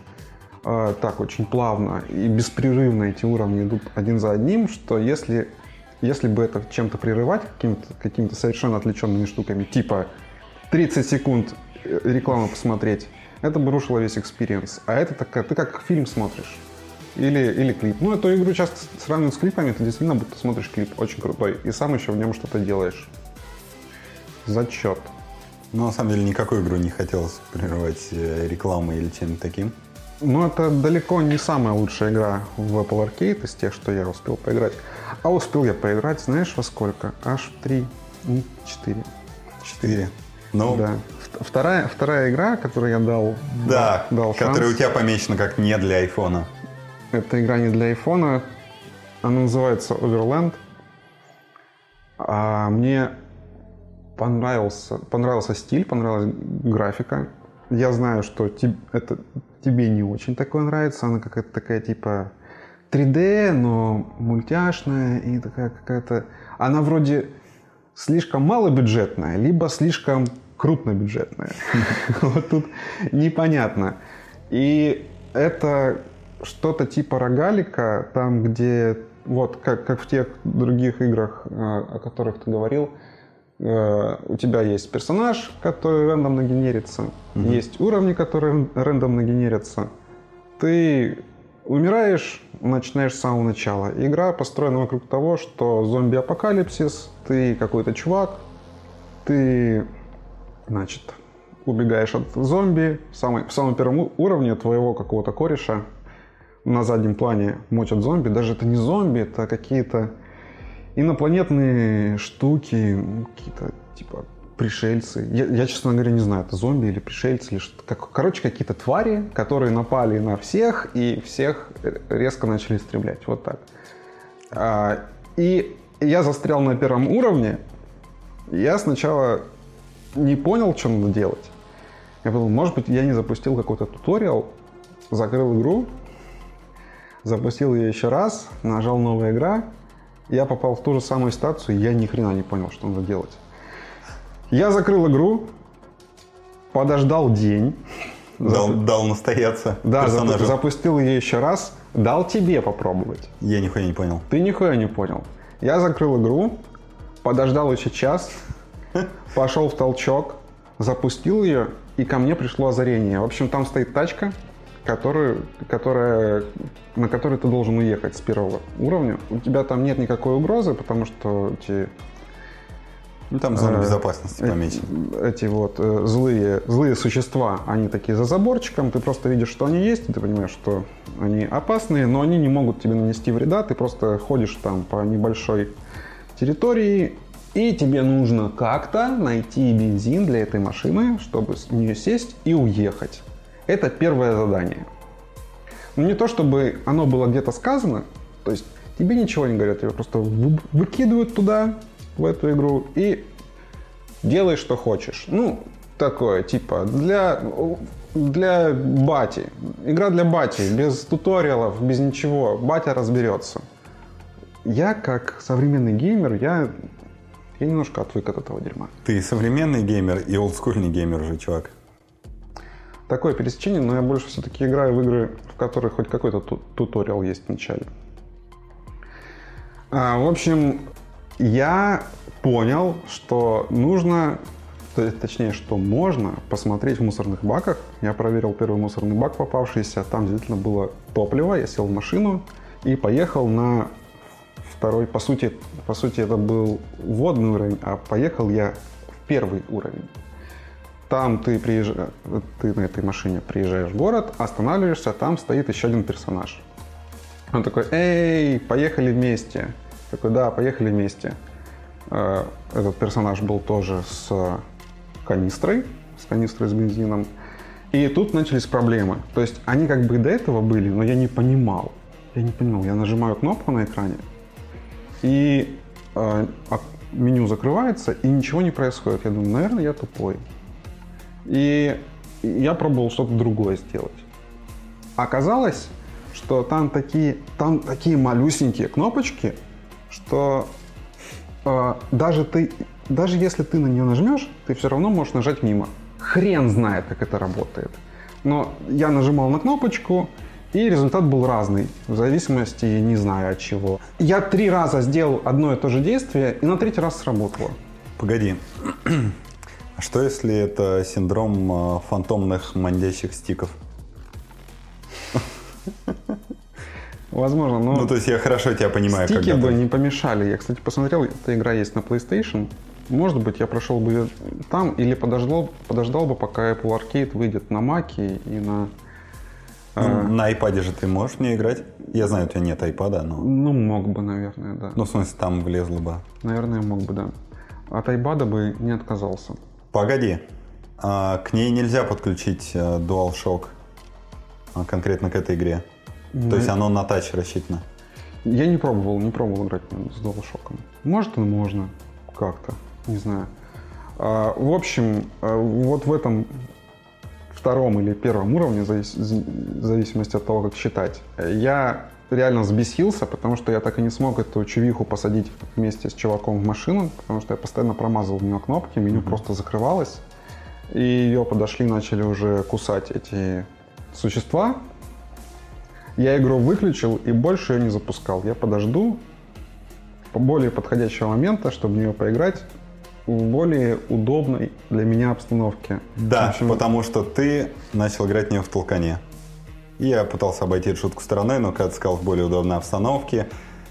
э, так очень плавно и беспрерывно эти уровни идут один за одним, что если если бы это чем-то прерывать, какими-то какими совершенно отвлеченными штуками, типа 30 секунд э, рекламу посмотреть, это бы рушило весь experience. А это такая, ты как фильм смотришь. Или, или клип. Ну, эту игру часто сравнивают с клипами, ты действительно будто смотришь клип, очень крутой, и сам еще в нем что-то делаешь. Зачет. Ну, на самом деле, никакую игру не хотелось прерывать э, рекламой или чем-то таким. Ну, это далеко не самая лучшая игра в Apple Arcade из тех, что я успел поиграть. А успел я поиграть, знаешь, во сколько? Аж в 3, 4. 4. Ну, да. Вторая, вторая игра, которую я дал, да, дал шанс. которая у тебя помечена как не для айфона. Это игра не для айфона. Она называется Overland. А мне понравился, понравился стиль, понравилась графика. Я знаю, что тебе, это тебе не очень такое нравится. Она какая-то такая типа 3D, но мультяшная и такая какая-то... Она вроде слишком малобюджетная, либо слишком крупнобюджетная. Вот тут непонятно. И это что-то типа рогалика, там, где вот как, как в тех других играх, э, о которых ты говорил, э, у тебя есть персонаж, который рандомно генерится, mm-hmm. есть уровни, которые рандомно генерятся. Ты умираешь, начинаешь с самого начала. Игра построена вокруг того, что зомби-апокалипсис, ты какой-то чувак, ты, значит, убегаешь от зомби, в, самой, в самом первом уровне твоего какого-то кореша на заднем плане мочат зомби. Даже это не зомби, это какие-то инопланетные штуки, какие-то типа пришельцы. Я, я, честно говоря, не знаю, это зомби или пришельцы, или что-то. Как, короче, какие-то твари, которые напали на всех и всех резко начали истреблять. Вот так. А, и я застрял на первом уровне. Я сначала не понял, что надо делать. Я подумал, может быть, я не запустил какой-то туториал, закрыл игру, запустил ее еще раз, нажал новая игра, я попал в ту же самую ситуацию, я ни хрена не понял, что надо делать. Я закрыл игру, подождал день, Дал, дал настояться да, персонажу. запустил ее еще раз, дал тебе попробовать. Я нихуя не понял. Ты нихуя не понял. Я закрыл игру, подождал еще час, пошел в толчок, запустил ее, и ко мне пришло озарение. В общем, там стоит тачка, которую, которая, на которой ты должен уехать с первого уровня. У тебя там нет никакой угрозы, потому что эти, Ну, там зона Э, безопасности помечена. эти вот э, злые, злые существа, они такие за заборчиком, ты просто видишь, что они есть, и ты понимаешь, что они опасные, но они не могут тебе нанести вреда, ты просто ходишь там по небольшой территории, и тебе нужно как-то найти бензин для этой машины, чтобы с нее сесть и уехать. Это первое задание. Ну, не то, чтобы оно было где-то сказано, то есть тебе ничего не говорят, тебя просто вы- выкидывают туда, в эту игру, и делай, что хочешь. Ну, такое, типа, для, для бати. Игра для бати, без туториалов, без ничего. Батя разберется. Я, как современный геймер, я, я немножко отвык от этого дерьма. Ты современный геймер и олдскульный геймер уже, чувак. Такое пересечение, но я больше все-таки играю в игры, в которых хоть какой-то ту- туториал есть в начале. А, в общем, я понял, что нужно, точнее, что можно посмотреть в мусорных баках. Я проверил первый мусорный бак попавшийся, там действительно было топливо, я сел в машину и поехал на второй, по сути, по сути это был водный уровень, а поехал я в первый уровень. Там ты, приезжаешь, ты на этой машине приезжаешь в город, останавливаешься, там стоит еще один персонаж. Он такой, эй, поехали вместе. Такой, да, поехали вместе. Э, Этот персонаж был тоже с канистрой, с канистрой с бензином. И тут начались проблемы. То есть они как бы до этого были, но я не понимал. Я не понимал. Я нажимаю кнопку на экране, и э, ок- меню закрывается, и ничего не происходит. Я думаю, наверное, я тупой. И я пробовал что-то другое сделать. Оказалось, что там такие, там такие малюсенькие кнопочки, что э, даже ты, даже если ты на нее нажмешь, ты все равно можешь нажать мимо. Хрен знает, как это работает. Но я нажимал на кнопочку, и результат был разный, в зависимости, не знаю от чего. Я три раза сделал одно и то же действие, и на третий раз сработало. Погоди. А что если это синдром э, фантомных мандящих стиков? Возможно, но Ну, то есть я хорошо тебя понимаю, стики бы не помешали. Я, кстати, посмотрел, эта игра есть на PlayStation. Может быть, я прошел бы там или подождал, подождал бы, пока Apple Arcade выйдет на Маке и на... Ну, на iPad же ты можешь в нее играть? Я знаю, у тебя нет iPad, но... Ну, мог бы, наверное, да. Ну, в смысле, там влезло бы. Наверное, мог бы, да. От iPad бы не отказался. Погоди. А, к ней нельзя подключить э, DualShock. а, конкретно к этой игре. То есть оно на тач рассчитано. Я не пробовал, не пробовал играть с DualShock. Может и можно, как-то, не знаю. А, в общем, а, вот в этом втором или первом уровне, в завис- зависимости от того, как считать, я реально взбесился, потому что я так и не смог эту чувиху посадить вместе с чуваком в машину, потому что я постоянно промазывал в нее кнопки, меню просто закрывалось, и ее подошли, начали уже кусать эти существа, я игру выключил и больше ее не запускал. Я подожду по более подходящего момента, чтобы в нее поиграть в более удобной для меня обстановке. Да, В общем, потому что ты начал играть в нее в толкане. Я пытался обойти эту шутку стороной, но ты сказал в более удобной обстановке,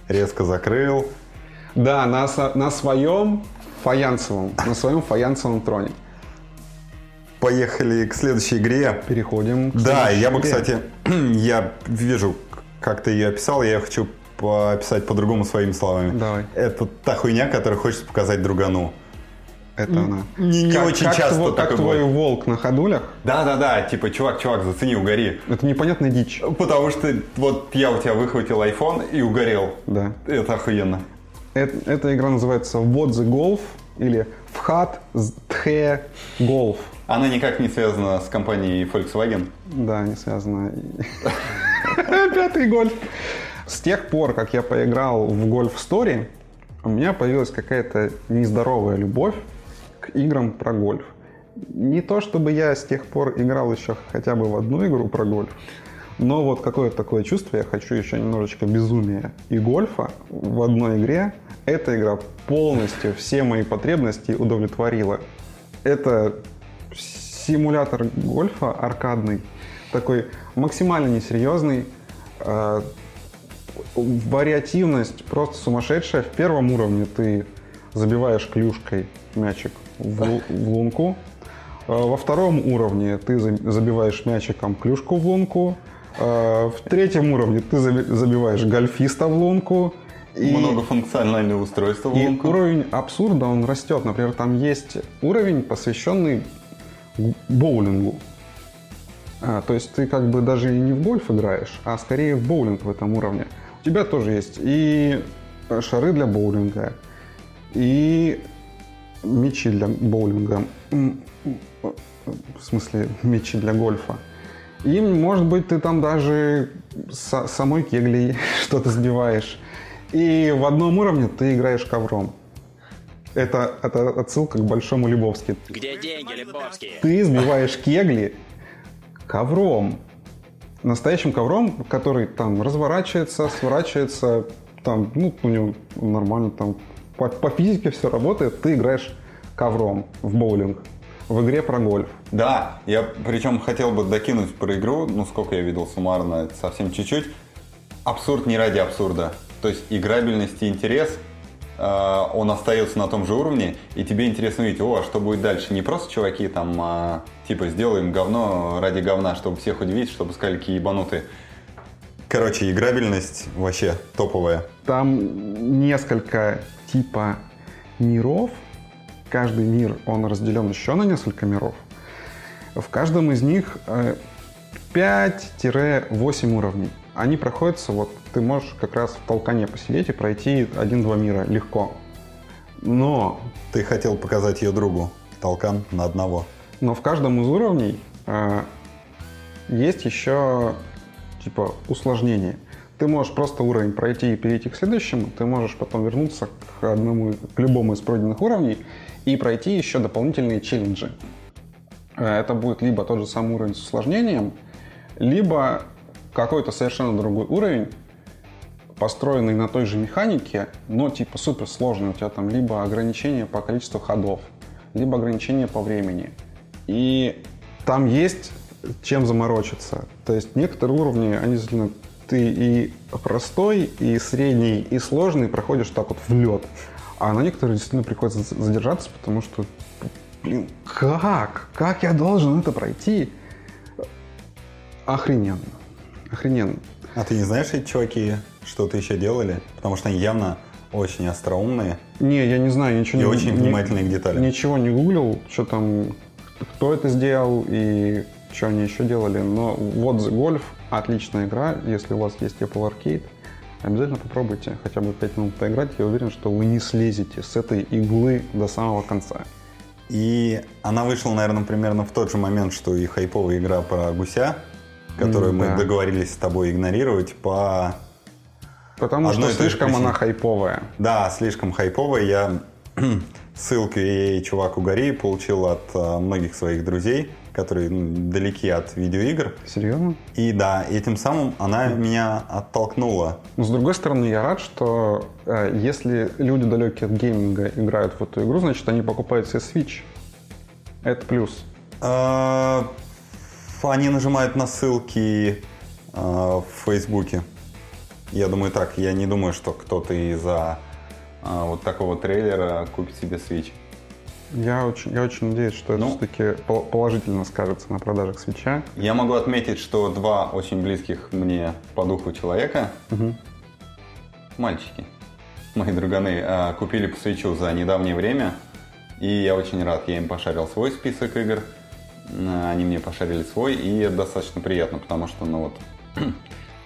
резко закрыл. Да, на, на своем фаянсовом, на своем фаянсовом троне. Поехали к следующей игре. Переходим к Да, я бы, игре. кстати, я вижу, как ты ее описал, я хочу описать по-другому своими словами. Давай. Это та хуйня, которую хочется показать другану. Это она. не- не Как- очень как часто тво- Как твой бывает. волк на ходулях. Да-да-да, типа, чувак, чувак, зацени, угори. Это непонятная дичь. Потому что вот я у тебя выхватил iPhone и угорел. Да. Это охуенно. Эт- Эта игра называется What the Golf или Вхат Тхе Golf. Она никак не связана с компанией Volkswagen. Да, не связано. Пятый гольф. С тех пор, как я поиграл в Golf Story, у меня появилась какая-то нездоровая любовь играм про гольф. Не то, чтобы я с тех пор играл еще хотя бы в одну игру про гольф, но вот какое-то такое чувство, я хочу еще немножечко безумия и гольфа в одной игре. Эта игра полностью все мои потребности удовлетворила. Это симулятор гольфа аркадный, такой максимально несерьезный, э, вариативность просто сумасшедшая. В первом уровне ты забиваешь клюшкой мячик в, в лунку. Э, во втором уровне ты забиваешь мячиком клюшку в лунку. Э, в третьем уровне ты забиваешь гольфиста в лунку. И, Многофункциональное устройство в лунку. И уровень абсурда, он растет. Например, там есть уровень, посвященный боулингу. А, то есть ты как бы даже и не в гольф играешь, а скорее в боулинг в этом уровне. У тебя тоже есть и шары для боулинга, и мячи для боулинга. В смысле, мячи для гольфа. И, может быть, ты там даже с самой кеглей что-то сбиваешь. И в одном уровне ты играешь ковром. Это, это отсылка к Большому Лебовски. Где деньги, Лебовски? Ты сбиваешь кегли ковром. Настоящим ковром, который там разворачивается, сворачивается, там, ну, у него нормально там по, по физике все работает, ты играешь ковром в боулинг в игре про гольф. Да, я причем хотел бы докинуть про игру, ну сколько я видел суммарно, совсем чуть-чуть. Абсурд не ради абсурда. То есть играбельность и интерес Э, он остается на том же уровне, и тебе интересно видеть, о, а что будет дальше. Не просто чуваки там, а, типа, сделаем говно ради говна, чтобы всех удивить, чтобы сказали, какие ебанутые. Короче, играбельность вообще топовая. Там несколько типа миров. Каждый мир, он разделен еще на несколько миров. В каждом из них 5-8 э, уровней. Они проходятся вот ты можешь как раз в толкане посидеть и пройти один-два мира легко. Но... Ты хотел показать ее другу. Толкан на одного. Но в каждом из уровней э, есть еще типа усложнение. Ты можешь просто уровень пройти и перейти к следующему, ты можешь потом вернуться к одному, к любому из пройденных уровней и пройти еще дополнительные челленджи. Э, это будет либо тот же самый уровень с усложнением, либо какой-то совершенно другой уровень, построенный на той же механике, но типа супер сложный. У тебя там либо ограничение по количеству ходов, либо ограничение по времени. И там есть чем заморочиться. То есть некоторые уровни, они действительно ты и простой, и средний, и сложный проходишь так вот в лед. А на некоторые действительно приходится задержаться, потому что, блин, как? Как я должен это пройти? Охрененно. Охрененно. А ты не знаешь, эти чуваки что-то еще делали? Потому что они явно очень остроумные. Не, я не знаю, ничего и не... очень внимательные к деталям. Ничего не гуглил, что там, кто это сделал и что они еще делали. Но вот The Golf отличная игра. Если у вас есть Apple Arcade, обязательно попробуйте хотя бы 5 минут поиграть. Я уверен, что вы не слезете с этой иглы до самого конца. И она вышла, наверное, примерно в тот же момент, что и хайповая игра про гуся, которую mm, мы да. договорились с тобой игнорировать по Потому Одной что слишком она хайповая. Да, слишком хайповая. Я ссылку ей чувак угори получил от э, многих своих друзей, которые ну, далеки от видеоигр. Серьезно? И да, и тем самым она меня оттолкнула. Но с другой стороны, я рад, что э, если люди далекие от гейминга играют в эту игру, значит они покупают себе Switch. Это плюс. Э, они нажимают на ссылки э, в Фейсбуке. Я думаю так, я не думаю, что кто-то из-за а, вот такого трейлера купит себе Switch. Я очень, я очень надеюсь, что это ну, все-таки положительно скажется на продажах свеча. Я могу отметить, что два очень близких мне по духу человека, угу. мальчики, мои друганы, а, купили по свечу за недавнее время. И я очень рад, я им пошарил свой список игр, они мне пошарили свой, и это достаточно приятно, потому что, ну вот,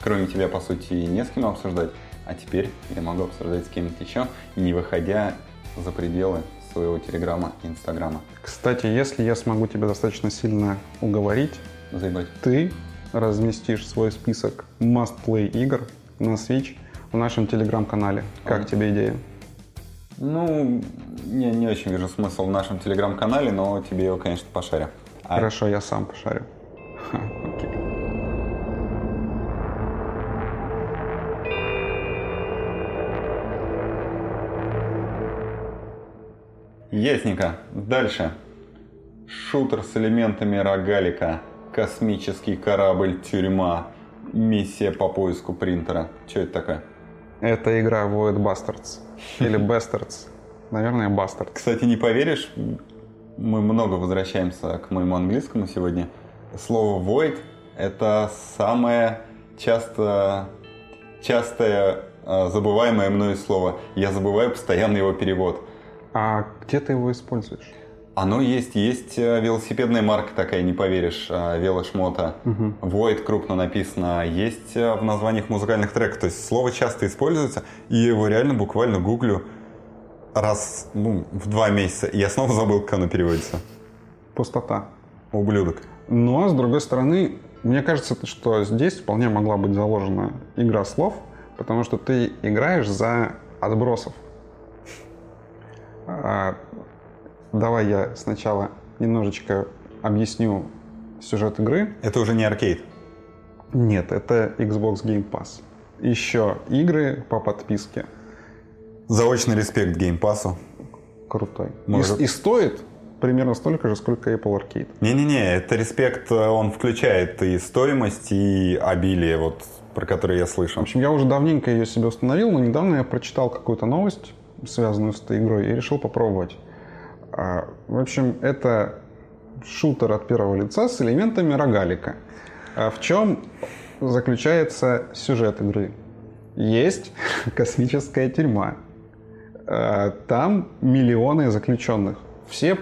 кроме тебя, по сути, не с кем обсуждать. А теперь я могу обсуждать с кем-то еще, не выходя за пределы своего телеграма и инстаграма. Кстати, если я смогу тебя достаточно сильно уговорить, Заебать. ты разместишь свой список must-play игр на Switch в нашем телеграм-канале. Как тебе идея? Ну, я не очень вижу смысл в нашем телеграм-канале, но тебе его, конечно, пошарю. А... Хорошо, я сам пошарю. Ха, окей. Ясненько. Дальше. Шутер с элементами рогалика. Космический корабль «Тюрьма». Миссия по поиску принтера. Что это такое? Это игра Void Bastards. Или Bastards. Наверное, Bastard. Кстати, не поверишь, мы много возвращаемся к моему английскому сегодня. Слово void – это самое часто, частое а, забываемое мной слово. Я забываю постоянно его перевод. А где ты его используешь? Оно есть. Есть э, велосипедная марка такая, не поверишь, э, велошмота. Угу. Void крупно написано. Есть э, в названиях музыкальных треков. То есть слово часто используется, и его реально буквально гуглю раз ну, в два месяца. И я снова забыл, как оно переводится. Пустота. Ублюдок. Но, с другой стороны, мне кажется, что здесь вполне могла быть заложена игра слов, потому что ты играешь за отбросов. А, давай я сначала немножечко объясню сюжет игры. Это уже не аркейд? Нет, это Xbox Game Pass. Еще игры по подписке. Заочный респект Game Pass. Крутой. Может... И, и стоит примерно столько же, сколько Apple Arcade. Не-не-не, это респект, он включает и стоимость, и обилие, вот, про которые я слышал. В общем, я уже давненько ее себе установил, но недавно я прочитал какую-то новость связанную с этой игрой, и решил попробовать. А, в общем, это шутер от первого лица с элементами рогалика. А в чем заключается сюжет игры? Есть космическая тюрьма. А, там миллионы заключенных. Все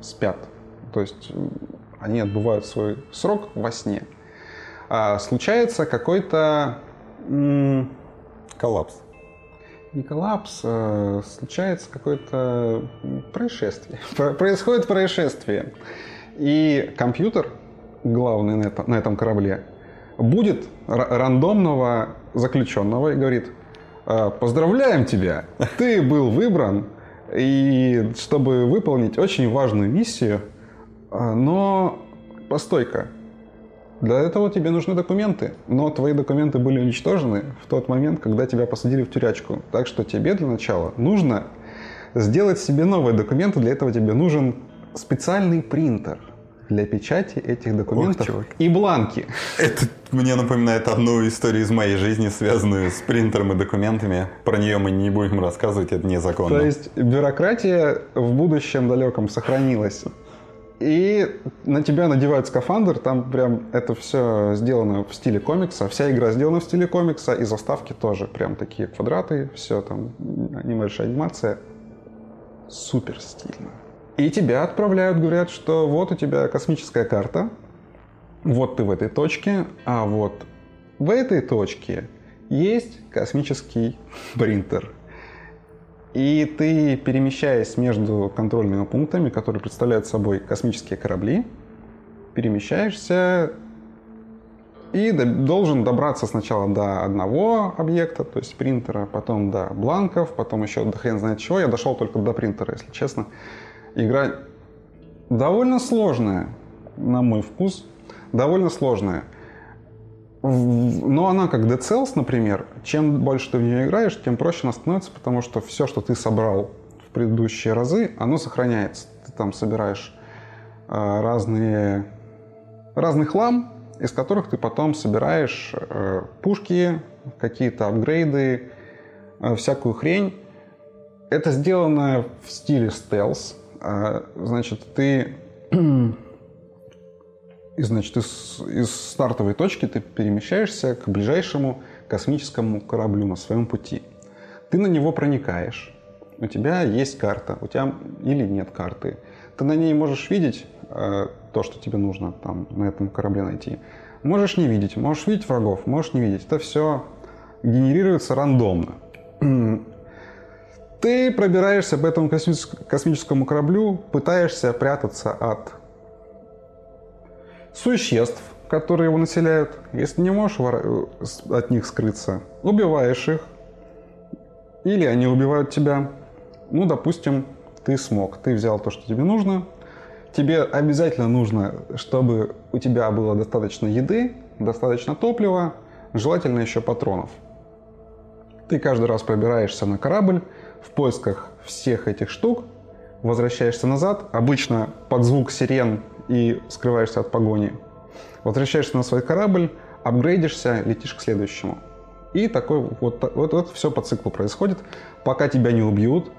спят. То есть они отбывают свой срок во сне. А случается какой-то... Коллапс не коллапс, а случается какое-то происшествие. Происходит происшествие. И компьютер, главный на, это, на этом корабле, будет рандомного заключенного и говорит, «А, поздравляем тебя, ты был выбран, и чтобы выполнить очень важную миссию, а, но постойка, для этого тебе нужны документы, но твои документы были уничтожены в тот момент, когда тебя посадили в тюрячку. Так что тебе для начала нужно сделать себе новые документы. Для этого тебе нужен специальный принтер для печати этих документов Ох, и бланки. Это мне напоминает одну историю из моей жизни, связанную с принтером и документами. Про нее мы не будем рассказывать, это незаконно. То есть бюрократия в будущем далеком сохранилась. И на тебя надевают скафандр, там прям это все сделано в стиле комикса, вся игра сделана в стиле комикса, и заставки тоже прям такие квадраты, все там, небольшая анимация. Супер стильно. И тебя отправляют, говорят, что вот у тебя космическая карта, вот ты в этой точке, а вот в этой точке есть космический принтер – и ты, перемещаясь между контрольными пунктами, которые представляют собой космические корабли, перемещаешься и должен добраться сначала до одного объекта, то есть принтера, потом до бланков, потом еще до хрен знает чего. Я дошел только до принтера, если честно. Игра довольно сложная, на мой вкус, довольно сложная. Но она как Dead Cells, например, чем больше ты в нее играешь, тем проще она становится, потому что все, что ты собрал в предыдущие разы, оно сохраняется. Ты там собираешь э, разные, разный хлам, из которых ты потом собираешь э, пушки, какие-то апгрейды, э, всякую хрень. Это сделано в стиле стелс. Э, значит, ты и, значит, из, из стартовой точки ты перемещаешься к ближайшему космическому кораблю на своем пути. Ты на него проникаешь. У тебя есть карта, у тебя или нет карты. Ты на ней можешь видеть э, то, что тебе нужно там на этом корабле найти. Можешь не видеть, можешь видеть врагов, можешь не видеть. Это все генерируется рандомно. Ты пробираешься по этому космическому кораблю, пытаешься прятаться от существ, которые его населяют. Если не можешь вор- от них скрыться, убиваешь их. Или они убивают тебя. Ну, допустим, ты смог. Ты взял то, что тебе нужно. Тебе обязательно нужно, чтобы у тебя было достаточно еды, достаточно топлива, желательно еще патронов. Ты каждый раз пробираешься на корабль в поисках всех этих штук, возвращаешься назад, обычно под звук сирен и скрываешься от погони. Возвращаешься на свой корабль, апгрейдишься, летишь к следующему. И такой вот, вот, вот все по циклу происходит, пока тебя не убьют.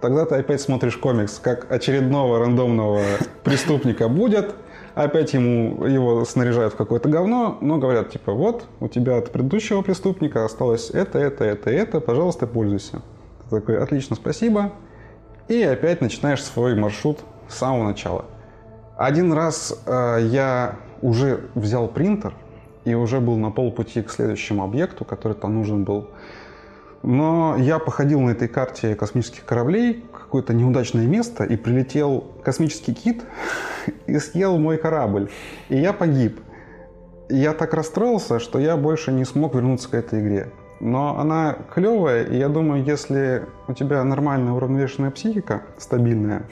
Тогда ты опять смотришь комикс, как очередного рандомного преступника будет, опять ему его снаряжают в какое-то говно, но говорят, типа, вот, у тебя от предыдущего преступника осталось это, это, это, это, пожалуйста, пользуйся. Ты такой, отлично, спасибо. И опять начинаешь свой маршрут с самого начала. Один раз э, я уже взял принтер и уже был на полпути к следующему объекту, который там нужен был. Но я походил на этой карте космических кораблей, какое-то неудачное место, и прилетел космический кит и съел мой корабль. И я погиб. Я так расстроился, что я больше не смог вернуться к этой игре. Но она клевая, и я думаю, если у тебя нормальная уравновешенная психика, стабильная,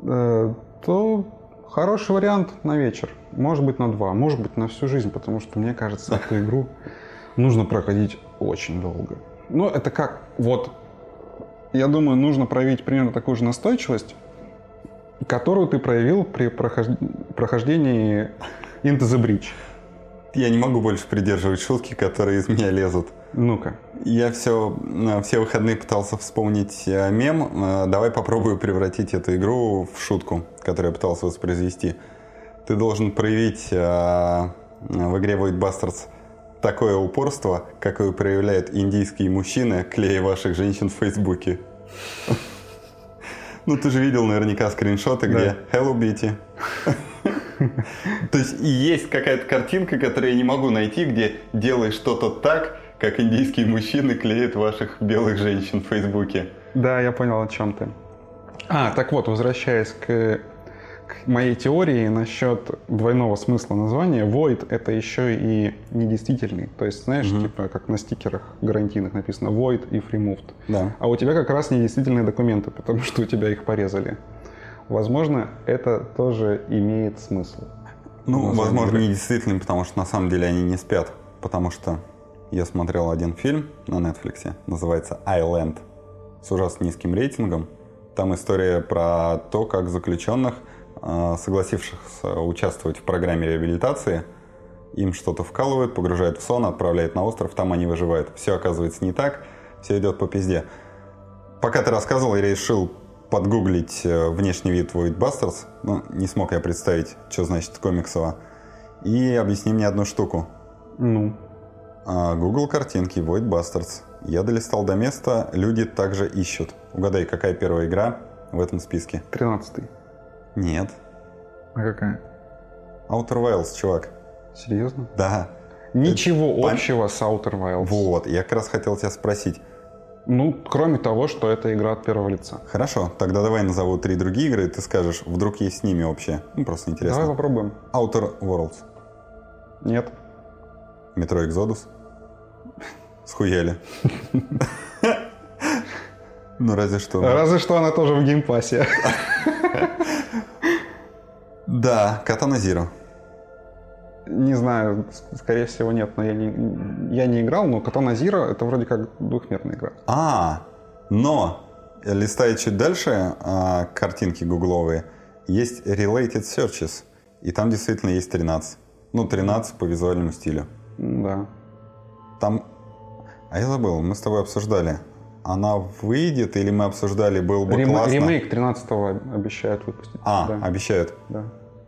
э, то хороший вариант на вечер. Может быть на два, может быть на всю жизнь, потому что мне кажется, эту игру нужно проходить очень долго. Ну, это как, вот, я думаю, нужно проявить примерно такую же настойчивость, которую ты проявил при прохождении Into the Bridge. Я не могу больше придерживать шутки, которые из меня лезут. Ну-ка. Я все, все выходные пытался вспомнить э, мем. Э, давай попробую превратить эту игру в шутку, которую я пытался воспроизвести. Ты должен проявить э, в игре Void Bastards такое упорство, какое проявляют индийские мужчины, клея ваших женщин в Фейсбуке. Ну, ты же видел наверняка скриншоты, где «Hello, Beauty». То есть и есть какая-то картинка, которую я не могу найти, где делай что-то так, как индийские мужчины клеят ваших белых женщин в Фейсбуке. Да, я понял, о чем ты. А, так вот, возвращаясь к, к моей теории насчет двойного смысла названия, void это еще и недействительный. То есть, знаешь, угу. типа как на стикерах гарантийных написано void if removed. Да. А у тебя как раз недействительные документы, потому что у тебя их порезали. Возможно, это тоже имеет смысл. Ну, возможно, не действительно, потому что на самом деле они не спят. Потому что я смотрел один фильм на Netflix, называется «Island», с ужасно низким рейтингом. Там история про то, как заключенных, а, согласившихся участвовать в программе реабилитации, им что-то вкалывают, погружают в сон, отправляют на остров, там они выживают. Все оказывается не так, все идет по пизде. Пока ты рассказывал, я решил подгуглить э, внешний вид Void Busters. Ну, не смог я представить, что значит комиксово. И объясни мне одну штуку. Ну? А, Google картинки Void Bastards. Я долистал до места, люди также ищут. Угадай, какая первая игра в этом списке? Тринадцатый. Нет. А какая? Outer Wilds, чувак. Серьезно? Да. Ничего Это... общего с Outer Wilds. Вот, я как раз хотел тебя спросить. Ну, кроме того, что это игра от первого лица. Хорошо, тогда давай назову три другие игры, и ты скажешь, вдруг есть с ними общее. Ну, просто интересно. Давай попробуем. Outer Worlds. Нет. Metro Exodus. Схуяли. Ну, разве что. Разве что она тоже в Game Pass е. Да, Katana Zero. Не знаю, скорее всего нет, но я не, я не играл, но Катана Зиро это вроде как двухмерная игра. А, но листая чуть дальше а, картинки гугловые, есть Related Searches, и там действительно есть 13. Ну, 13 по визуальному стилю. Да. Там... А я забыл, мы с тобой обсуждали. Она выйдет или мы обсуждали, был бы Рем... классно? Ремейк 13-го обещают выпустить. А, да. обещают? Да.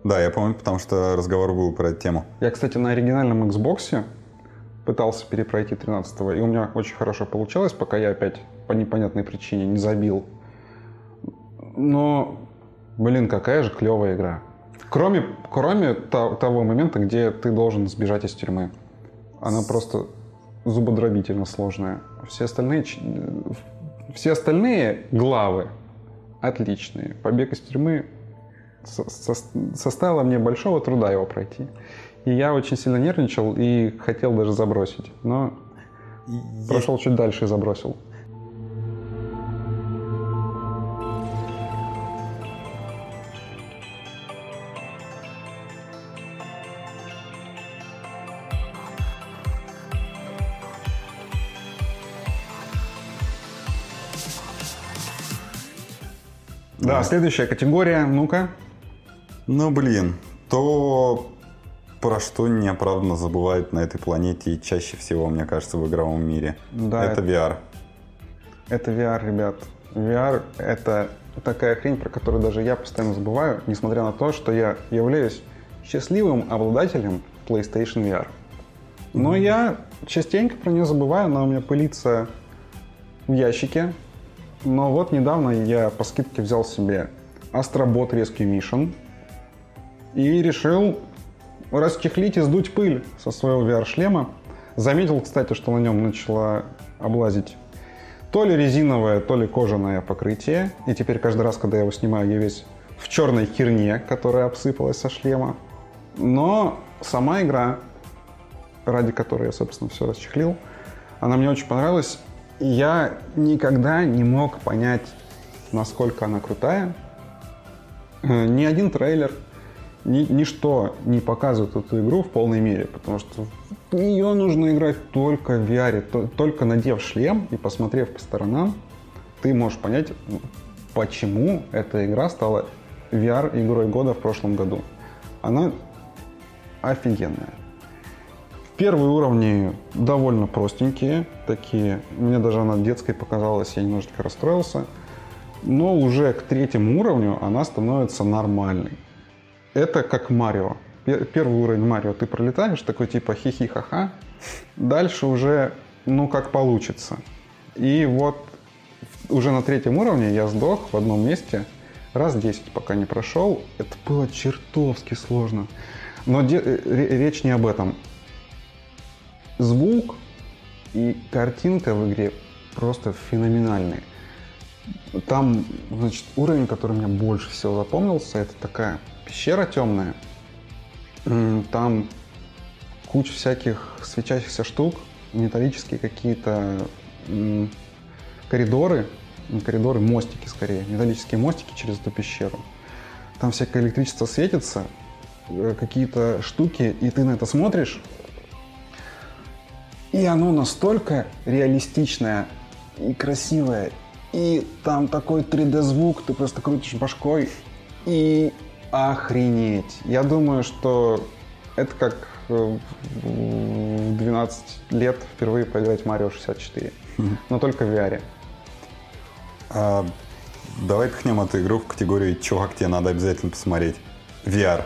Да, я помню, потому что разговор был про эту тему. Я, кстати, на оригинальном Xbox пытался перепройти 13-го, и у меня очень хорошо получалось, пока я опять по непонятной причине не забил. Но, блин, какая же клевая игра. Кроме, кроме того момента, где ты должен сбежать из тюрьмы. Она просто зубодробительно сложная. Все остальные, все остальные главы отличные. Побег из тюрьмы со- со- составило мне большого труда его пройти. И я очень сильно нервничал и хотел даже забросить. Но Есть- прошел чуть дальше и забросил. Да, следующая категория, ну-ка. Ну, блин, то, про что неоправданно забывают на этой планете и чаще всего, мне кажется, в игровом мире. Да, это VR. Это VR, ребят. VR — это такая хрень, про которую даже я постоянно забываю, несмотря на то, что я являюсь счастливым обладателем PlayStation VR. Но я частенько про нее забываю, она у меня пылится в ящике. Но вот недавно я по скидке взял себе Astrobot Rescue Mission и решил расчехлить и сдуть пыль со своего VR-шлема. Заметил, кстати, что на нем начала облазить то ли резиновое, то ли кожаное покрытие. И теперь каждый раз, когда я его снимаю, я весь в черной херне, которая обсыпалась со шлема. Но сама игра, ради которой я, собственно, все расчехлил, она мне очень понравилась. Я никогда не мог понять, насколько она крутая. Э, Ни один трейлер, ни, ничто не показывает эту игру в полной мере, потому что в нее нужно играть только в VR, то- только надев шлем и посмотрев по сторонам, ты можешь понять, почему эта игра стала VR игрой года в прошлом году. Она офигенная. Первые уровни довольно простенькие, такие. Мне даже она детской показалась, я немножечко расстроился. Но уже к третьему уровню она становится нормальной. Это как Марио. Пер- Первый уровень Марио ты пролетаешь, такой типа хихи-ха-ха. Дальше уже, ну, как получится. И вот уже на третьем уровне я сдох в одном месте раз 10, пока не прошел. Это было чертовски сложно. Но э, ре- речь не об этом. Звук и картинка в игре просто феноменальные. Там, значит, уровень, который мне больше всего запомнился, это такая пещера темная. Там куча всяких светящихся штук, металлические какие-то коридоры, не коридоры, мостики скорее, металлические мостики через эту пещеру. Там всякое электричество светится, э, какие-то штуки, и ты на это смотришь, и оно настолько реалистичное и красивое. И там такой 3D-звук, ты просто крутишь башкой. И охренеть. Я думаю, что это как э, в 12 лет впервые поиграть в Марио 64. Но только в VR. А, давай пихнем эту игру в категорию «Чувак, тебе надо обязательно посмотреть». VR.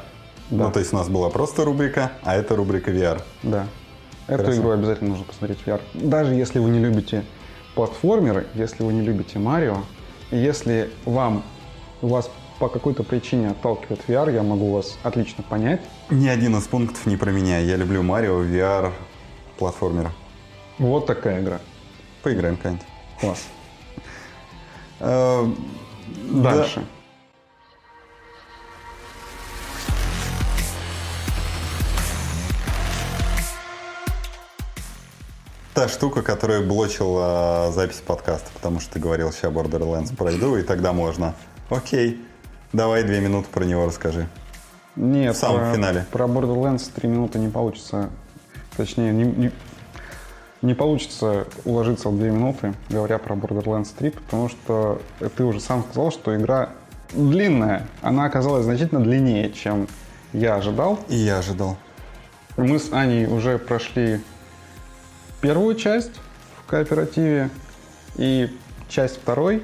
Да. Ну, то есть у нас была просто рубрика, а это рубрика VR. Да. Эту Хорошо. игру обязательно нужно посмотреть в VR. Даже если вы не любите платформеры, если вы не любите Марио, если вам вас по какой-то причине отталкивает VR, я могу вас отлично понять. Ни один из пунктов не про меня. Я люблю Марио, VR, платформер. Вот такая игра. Поиграем как-нибудь. Класс. Э, Дальше. Та штука, которая блочила запись подкаста, потому что ты говорил, сейчас Borderlands пройду, и тогда можно. Окей, давай две минуты про него расскажи. Нет, В самом про, финале. про Borderlands 3 минуты не получится. Точнее, не, не, не получится уложиться в 2 минуты, говоря про Borderlands 3, потому что ты уже сам сказал, что игра длинная. Она оказалась значительно длиннее, чем я ожидал. И я ожидал. Мы с Аней уже прошли первую часть в кооперативе и часть второй.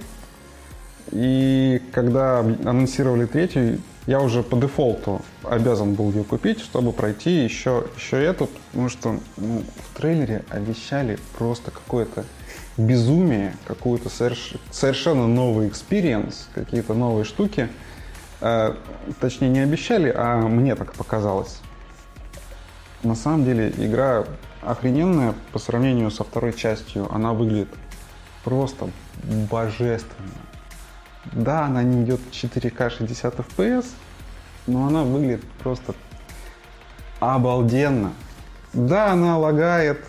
И когда анонсировали третью, я уже по дефолту обязан был ее купить, чтобы пройти еще, еще эту, потому что ну, в трейлере обещали просто какое-то безумие, какую-то соверш- совершенно новый experience, какие-то новые штуки. Э, точнее, не обещали, а мне так показалось. На самом деле игра охрененная по сравнению со второй частью. Она выглядит просто божественно. Да, она не идет 4К 60 FPS, но она выглядит просто обалденно. Да, она лагает,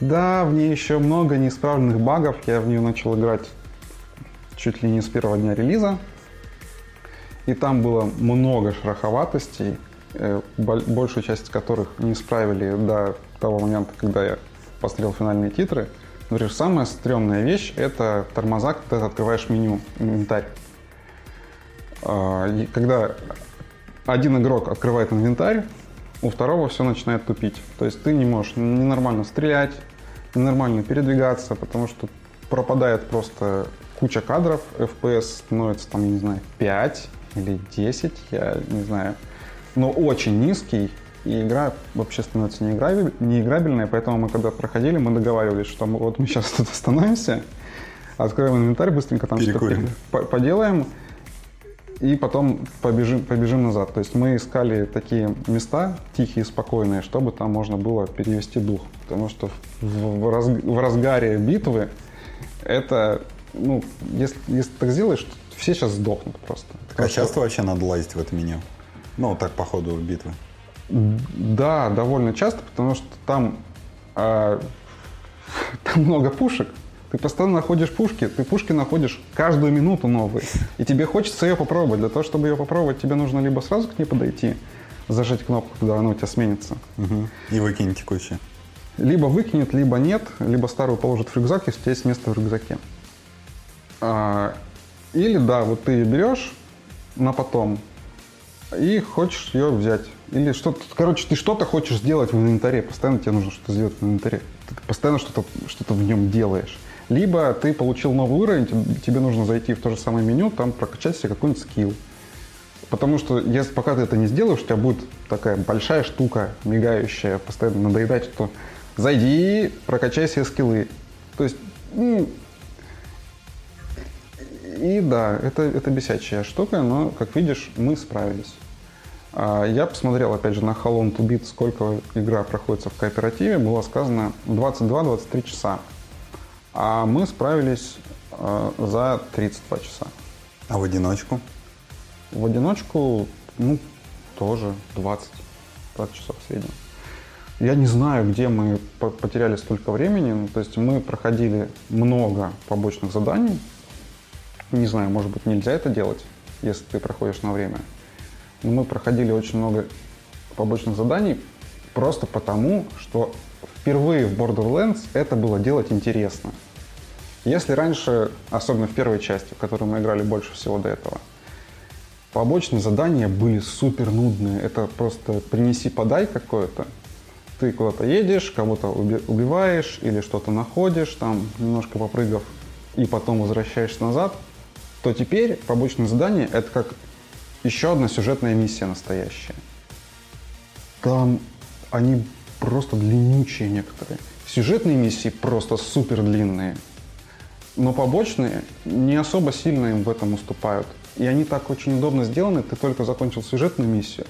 да, в ней еще много неисправленных багов. Я в нее начал играть чуть ли не с первого дня релиза. И там было много шероховатостей, э, большую часть которых не исправили до того момента, когда я посмотрел финальные титры. Например, самая стрёмная вещь — это тормоза, когда ты открываешь меню, инвентарь. А, когда один игрок открывает инвентарь, у второго все начинает тупить. То есть ты не можешь ненормально стрелять, ненормально передвигаться, потому что пропадает просто куча кадров, FPS становится там, я не знаю, 5 или 10, я не знаю, но очень низкий, и игра вообще становится неиграбель, неиграбельной, поэтому мы когда проходили, мы договаривались, что мы, вот мы сейчас тут остановимся, откроем инвентарь, быстренько там что-то поделаем, и потом побежим, побежим назад. То есть мы искали такие места тихие, спокойные, чтобы там можно было перевести дух. Потому что в, в, раз, в разгаре битвы это, ну, если, если так сделаешь, все сейчас сдохнут просто. Так, а часто вообще надо лазить в это меню? Ну, так по ходу битвы. Да, довольно часто, потому что там, э, там много пушек, ты постоянно находишь пушки, ты пушки находишь каждую минуту новые. И тебе хочется ее попробовать. Для того, чтобы ее попробовать, тебе нужно либо сразу к ней подойти, зажать кнопку, когда она у тебя сменится. Угу. И выкинуть текущую. Либо выкинет, либо нет, либо старую положит в рюкзак, если у тебя есть место в рюкзаке. А, или да, вот ты ее берешь на потом и хочешь ее взять. Или что-то, короче, ты что-то хочешь сделать в инвентаре, постоянно тебе нужно что-то сделать в инвентаре. Ты постоянно что-то что в нем делаешь. Либо ты получил новый уровень, тебе нужно зайти в то же самое меню, там прокачать себе какой-нибудь скилл. Потому что если пока ты это не сделаешь, у тебя будет такая большая штука, мигающая, постоянно надоедать, что зайди, прокачай себе скиллы. То есть, ну, и да, это, это бесячая штука, но, как видишь, мы справились. А, я посмотрел, опять же, на How Long to Beat, сколько игра проходится в кооперативе. Было сказано 22-23 часа. А мы справились э, за 32 часа. А в одиночку? В одиночку, ну, тоже 20, 20 часов в среднем. Я не знаю, где мы потеряли столько времени. Ну, то есть мы проходили много побочных заданий. Не знаю, может быть, нельзя это делать, если ты проходишь на время. Мы проходили очень много побочных заданий просто потому, что впервые в Borderlands это было делать интересно. Если раньше, особенно в первой части, в которой мы играли больше всего до этого, побочные задания были супер нудные. Это просто принеси-подай какое-то. Ты куда-то едешь, кого-то убиваешь или что-то находишь, там немножко попрыгав, и потом возвращаешься назад, то теперь побочные задания — это как еще одна сюжетная миссия настоящая. Там они просто длиннючие некоторые. Сюжетные миссии просто супер длинные. Но побочные не особо сильно им в этом уступают. И они так очень удобно сделаны, ты только закончил сюжетную миссию,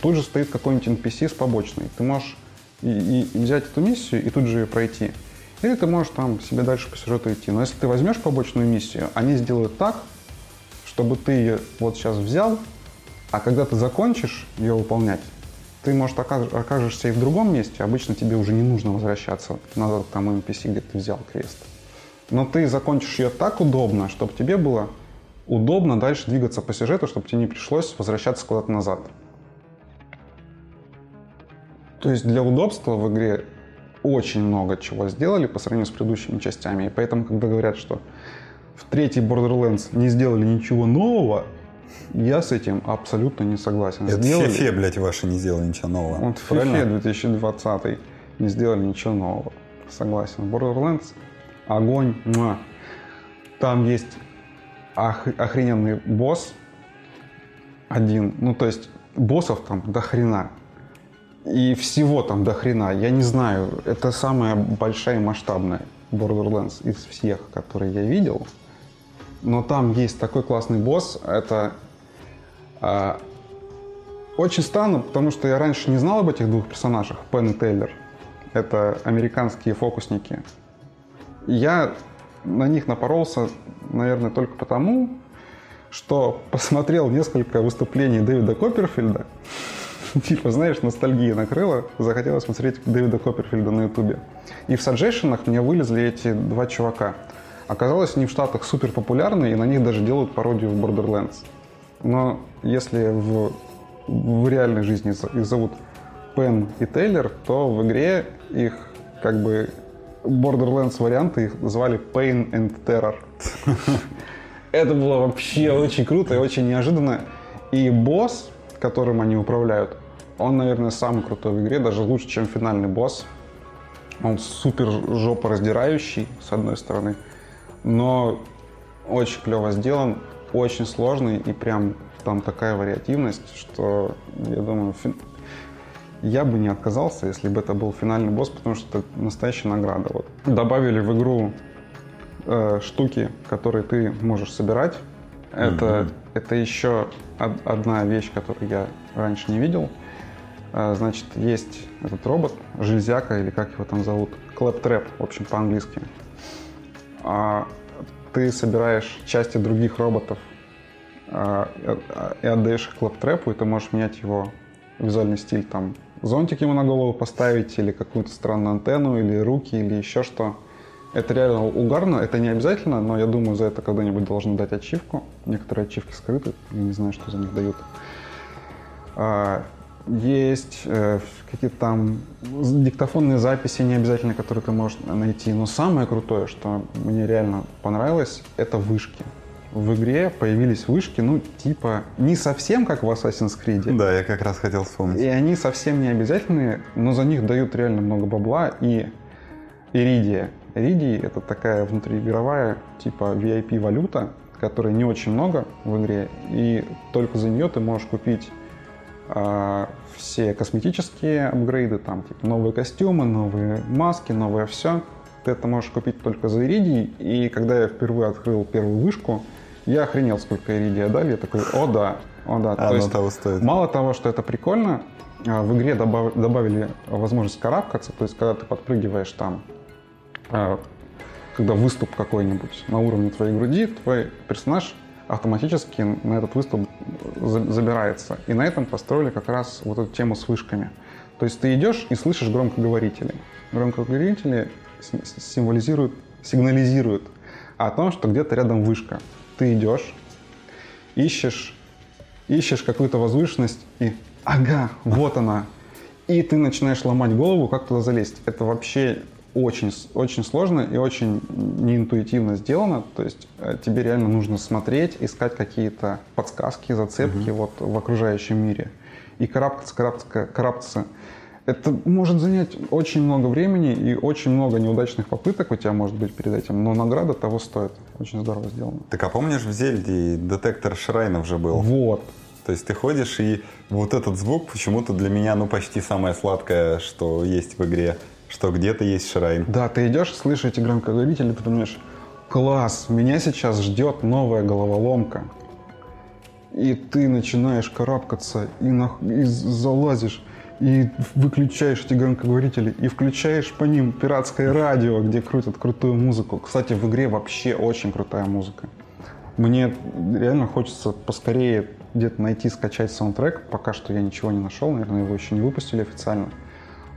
тут же стоит какой-нибудь NPC с побочной. Ты можешь и, и взять эту миссию и тут же ее пройти. Или ты можешь там себе дальше по сюжету идти. Но если ты возьмешь побочную миссию, они сделают так, чтобы ты ее вот сейчас взял, а когда ты закончишь ее выполнять, ты, может, окажешься и в другом месте, обычно тебе уже не нужно возвращаться назад к тому NPC, где ты взял квест. Но ты закончишь ее так удобно, чтобы тебе было удобно дальше двигаться по сюжету, чтобы тебе не пришлось возвращаться куда-то назад. То есть для удобства в игре очень много чего сделали по сравнению с предыдущими частями. И поэтому, когда говорят, что в третьей Borderlands не сделали ничего нового, я с этим абсолютно не согласен. Это сделали... Фифе, блядь, ваши не сделали ничего нового. Вот Фифе 2020 не сделали ничего нового. Согласен. Borderlands огонь. Муа. Там есть ох... охрененный босс один. Ну, то есть боссов там до хрена. И всего там до хрена. Я не знаю, это самая большая и масштабная Borderlands из всех, которые я видел. Но там есть такой классный босс. Это а, очень странно, потому что я раньше не знал об этих двух персонажах, Пен и Тейлор. Это американские фокусники. Я на них напоролся, наверное, только потому, что посмотрел несколько выступлений Дэвида Копперфильда, типа, знаешь, ностальгия накрыла, захотелось смотреть Дэвида Копперфильда на ютубе. И в саджешенах мне вылезли эти два чувака. Оказалось, они в Штатах супер популярны, и на них даже делают пародию в Borderlands. Но если в, в реальной жизни их зовут Пен и Тейлор, то в игре их как бы Borderlands варианты их звали Pain and Terror. Это было вообще очень круто и очень неожиданно. И босс, которым они управляют, он, наверное, самый крутой в игре, даже лучше, чем финальный босс. Он супер жопораздирающий, с одной стороны, но очень клево сделан, очень сложный и прям там такая вариативность, что я думаю, фи... я бы не отказался, если бы это был финальный босс, потому что это настоящая награда. Вот. Добавили в игру э, штуки, которые ты можешь собирать. Это, mm-hmm. это еще од- одна вещь, которую я раньше не видел. Э, значит, есть этот робот, железяка или как его там зовут, Claptrap, в общем, по-английски. А ты собираешь части других роботов а, и отдаешь их Claptrap у, и ты можешь менять его визуальный стиль, там, зонтик ему на голову поставить, или какую-то странную антенну, или руки, или еще что. Это реально угарно, это не обязательно, но я думаю, за это когда-нибудь должны дать ачивку. Некоторые ачивки скрыты, я не знаю, что за них дают. А, есть э, какие-то там диктофонные записи не обязательно, которые ты можешь найти. Но самое крутое, что мне реально понравилось, это вышки. В игре появились вышки, ну, типа, не совсем как в Assassin's Creed. Да, я как раз хотел вспомнить. И они совсем не обязательные, но за них дают реально много бабла. И Иридия. Иридий — это такая внутриигровая, типа, VIP-валюта, которой не очень много в игре, и только за нее ты можешь купить все косметические апгрейды, там, типа, новые костюмы, новые маски, новое все. Ты это можешь купить только за иридий, и когда я впервые открыл первую вышку, я охренел, сколько иридия дали, я такой, о да, о да. А, То есть, того стоит. Мало того, что это прикольно, а, в игре добав, добавили возможность карабкаться, то есть когда ты подпрыгиваешь там а, когда выступ какой-нибудь на уровне твоей груди, твой персонаж автоматически на этот выступ забирается. И на этом построили как раз вот эту тему с вышками. То есть ты идешь и слышишь громкоговорители. Громкоговорители символизируют, сигнализируют о том, что где-то рядом вышка. Ты идешь, ищешь, ищешь какую-то возвышенность и ага, вот она. И ты начинаешь ломать голову, как туда залезть. Это вообще очень, очень сложно и очень неинтуитивно сделано. То есть э, тебе реально нужно смотреть, искать какие-то подсказки, зацепки угу. вот в окружающем мире. И карабкаться, карабкаться, карабкаться. Это может занять очень много времени и очень много неудачных попыток у тебя может быть перед этим, но награда того стоит. Очень здорово сделано. Так а помнишь, в Зельде детектор шрайнов же был? Вот. То есть ты ходишь, и вот этот звук почему-то для меня, ну, почти самое сладкое, что есть в игре что где-то есть шрайн. Да, ты идешь, слышишь эти громкоговорители, ты понимаешь, класс, меня сейчас ждет новая головоломка. И ты начинаешь карабкаться, и, на, и залазишь, и выключаешь эти громкоговорители, и включаешь по ним пиратское радио, где крутят крутую музыку. Кстати, в игре вообще очень крутая музыка. Мне реально хочется поскорее где-то найти, скачать саундтрек. Пока что я ничего не нашел, наверное, его еще не выпустили официально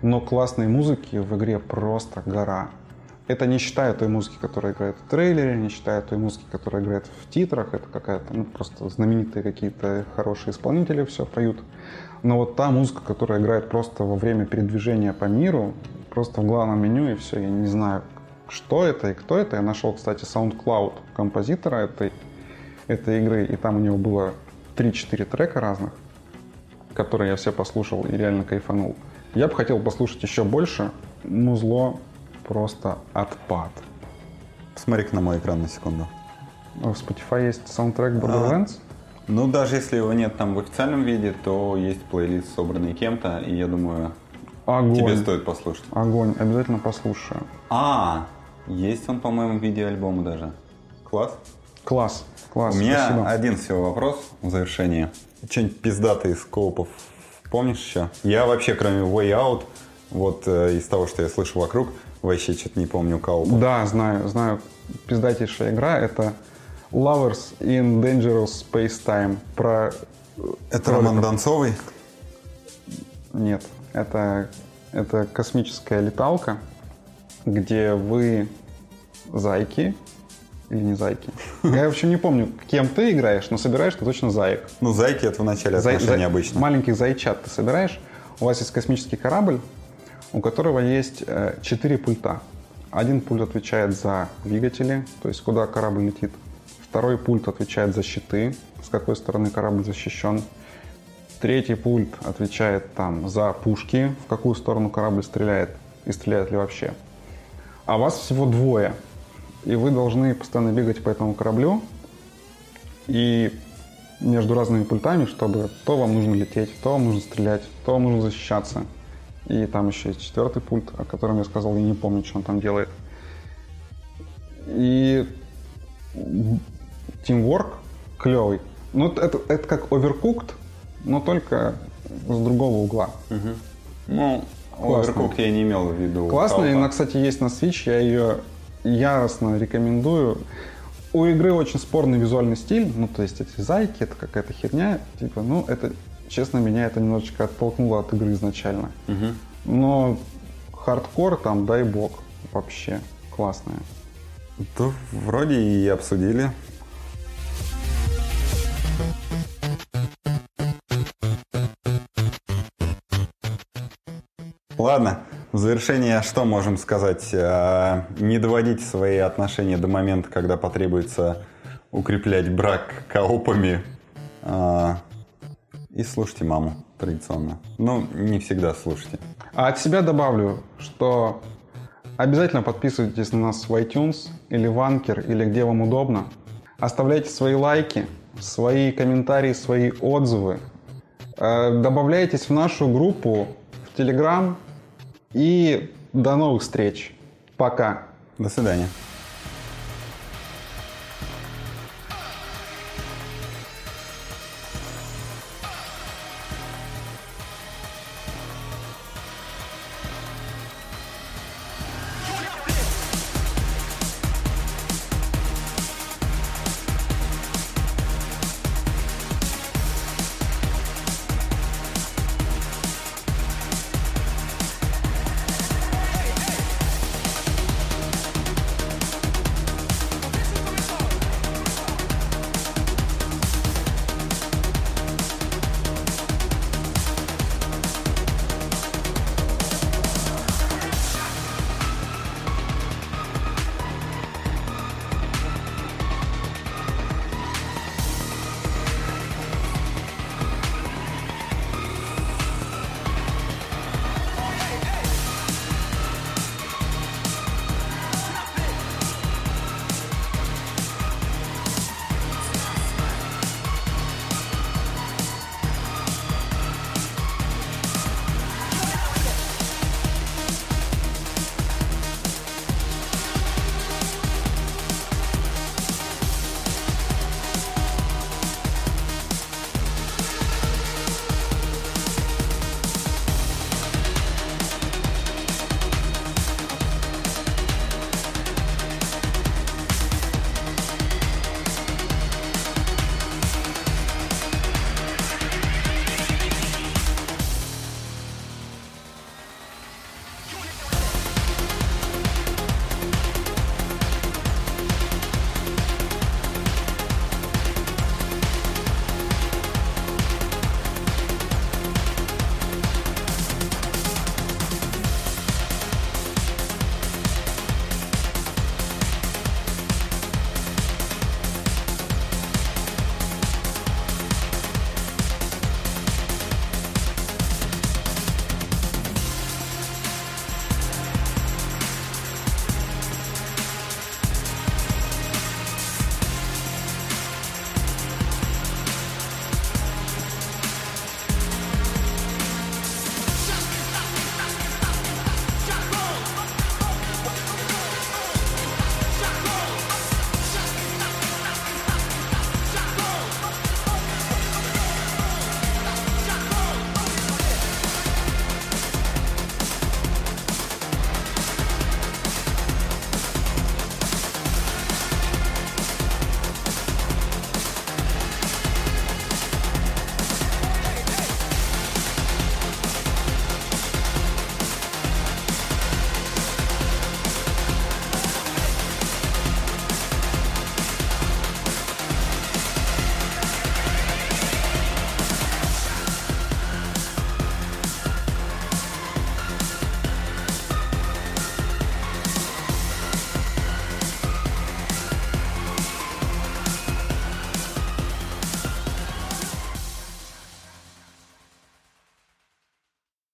но классной музыки в игре просто гора. Это не считая той музыки, которая играет в трейлере, не считая той музыки, которая играет в титрах. Это какая-то, ну, просто знаменитые какие-то хорошие исполнители все поют. Но вот та музыка, которая играет просто во время передвижения по миру, просто в главном меню и все, я не знаю, что это и кто это. Я нашел, кстати, SoundCloud композитора этой, этой игры, и там у него было 3-4 трека разных, которые я все послушал и реально кайфанул. Я бы хотел послушать еще больше. Музло просто отпад. Посмотри-ка на мой экран на секунду. В Spotify есть саундтрек Borderlands? А, ну, даже если его нет там в официальном виде, то есть плейлист, собранный кем-то, и я думаю, Огонь. тебе стоит послушать. Огонь, обязательно послушаю. А, есть он, по-моему, в виде альбома даже. Класс. Класс, класс. У меня спасибо. один всего вопрос в завершении. Что-нибудь пиздатый из коопов Помнишь еще? Я вообще, кроме Way Out, вот э, из того, что я слышу вокруг, вообще что-то не помню кого. Да, знаю, знаю. Пиздатейшая игра — это Lovers in Dangerous Space Time. Про... Это Роман Донцовый? Нет, это, это космическая леталка, где вы зайки, или не зайки. Я вообще не помню, кем ты играешь, но собираешь ты точно заек. Ну, зайки это в начале Зай- отношений обычно. Маленьких зайчат ты собираешь. У вас есть космический корабль, у которого есть э, четыре пульта. Один пульт отвечает за двигатели, то есть куда корабль летит. Второй пульт отвечает за щиты, с какой стороны корабль защищен. Третий пульт отвечает там за пушки, в какую сторону корабль стреляет и стреляет ли вообще. А вас всего двое. И вы должны постоянно бегать по этому кораблю и между разными пультами, чтобы то вам нужно лететь, то вам нужно стрелять, то вам нужно защищаться. И там еще есть четвертый пульт, о котором я сказал, я не помню, что он там делает. И тимворк клевый. Ну, это, это как Overcooked, но только с другого угла. Ну, Классно. Overcooked я не имел в виду. Классно, она, кстати, есть на Switch, я ее яростно рекомендую. У игры очень спорный визуальный стиль, ну, то есть эти зайки, это какая-то херня, типа, ну, это, честно, меня это немножечко оттолкнуло от игры изначально. Но хардкор там, дай бог, вообще классная. То вроде и обсудили. Ладно, в завершение что можем сказать? А, Не доводите свои отношения до момента, когда потребуется укреплять брак коопами. А, И слушайте маму традиционно. Ну, не всегда слушайте. А от себя добавлю, что обязательно подписывайтесь на нас в iTunes или в Anchor, или где вам удобно. Оставляйте свои лайки, свои комментарии, свои отзывы. Э, Добавляйтесь в нашу группу в Telegram. И до новых встреч. Пока. До свидания.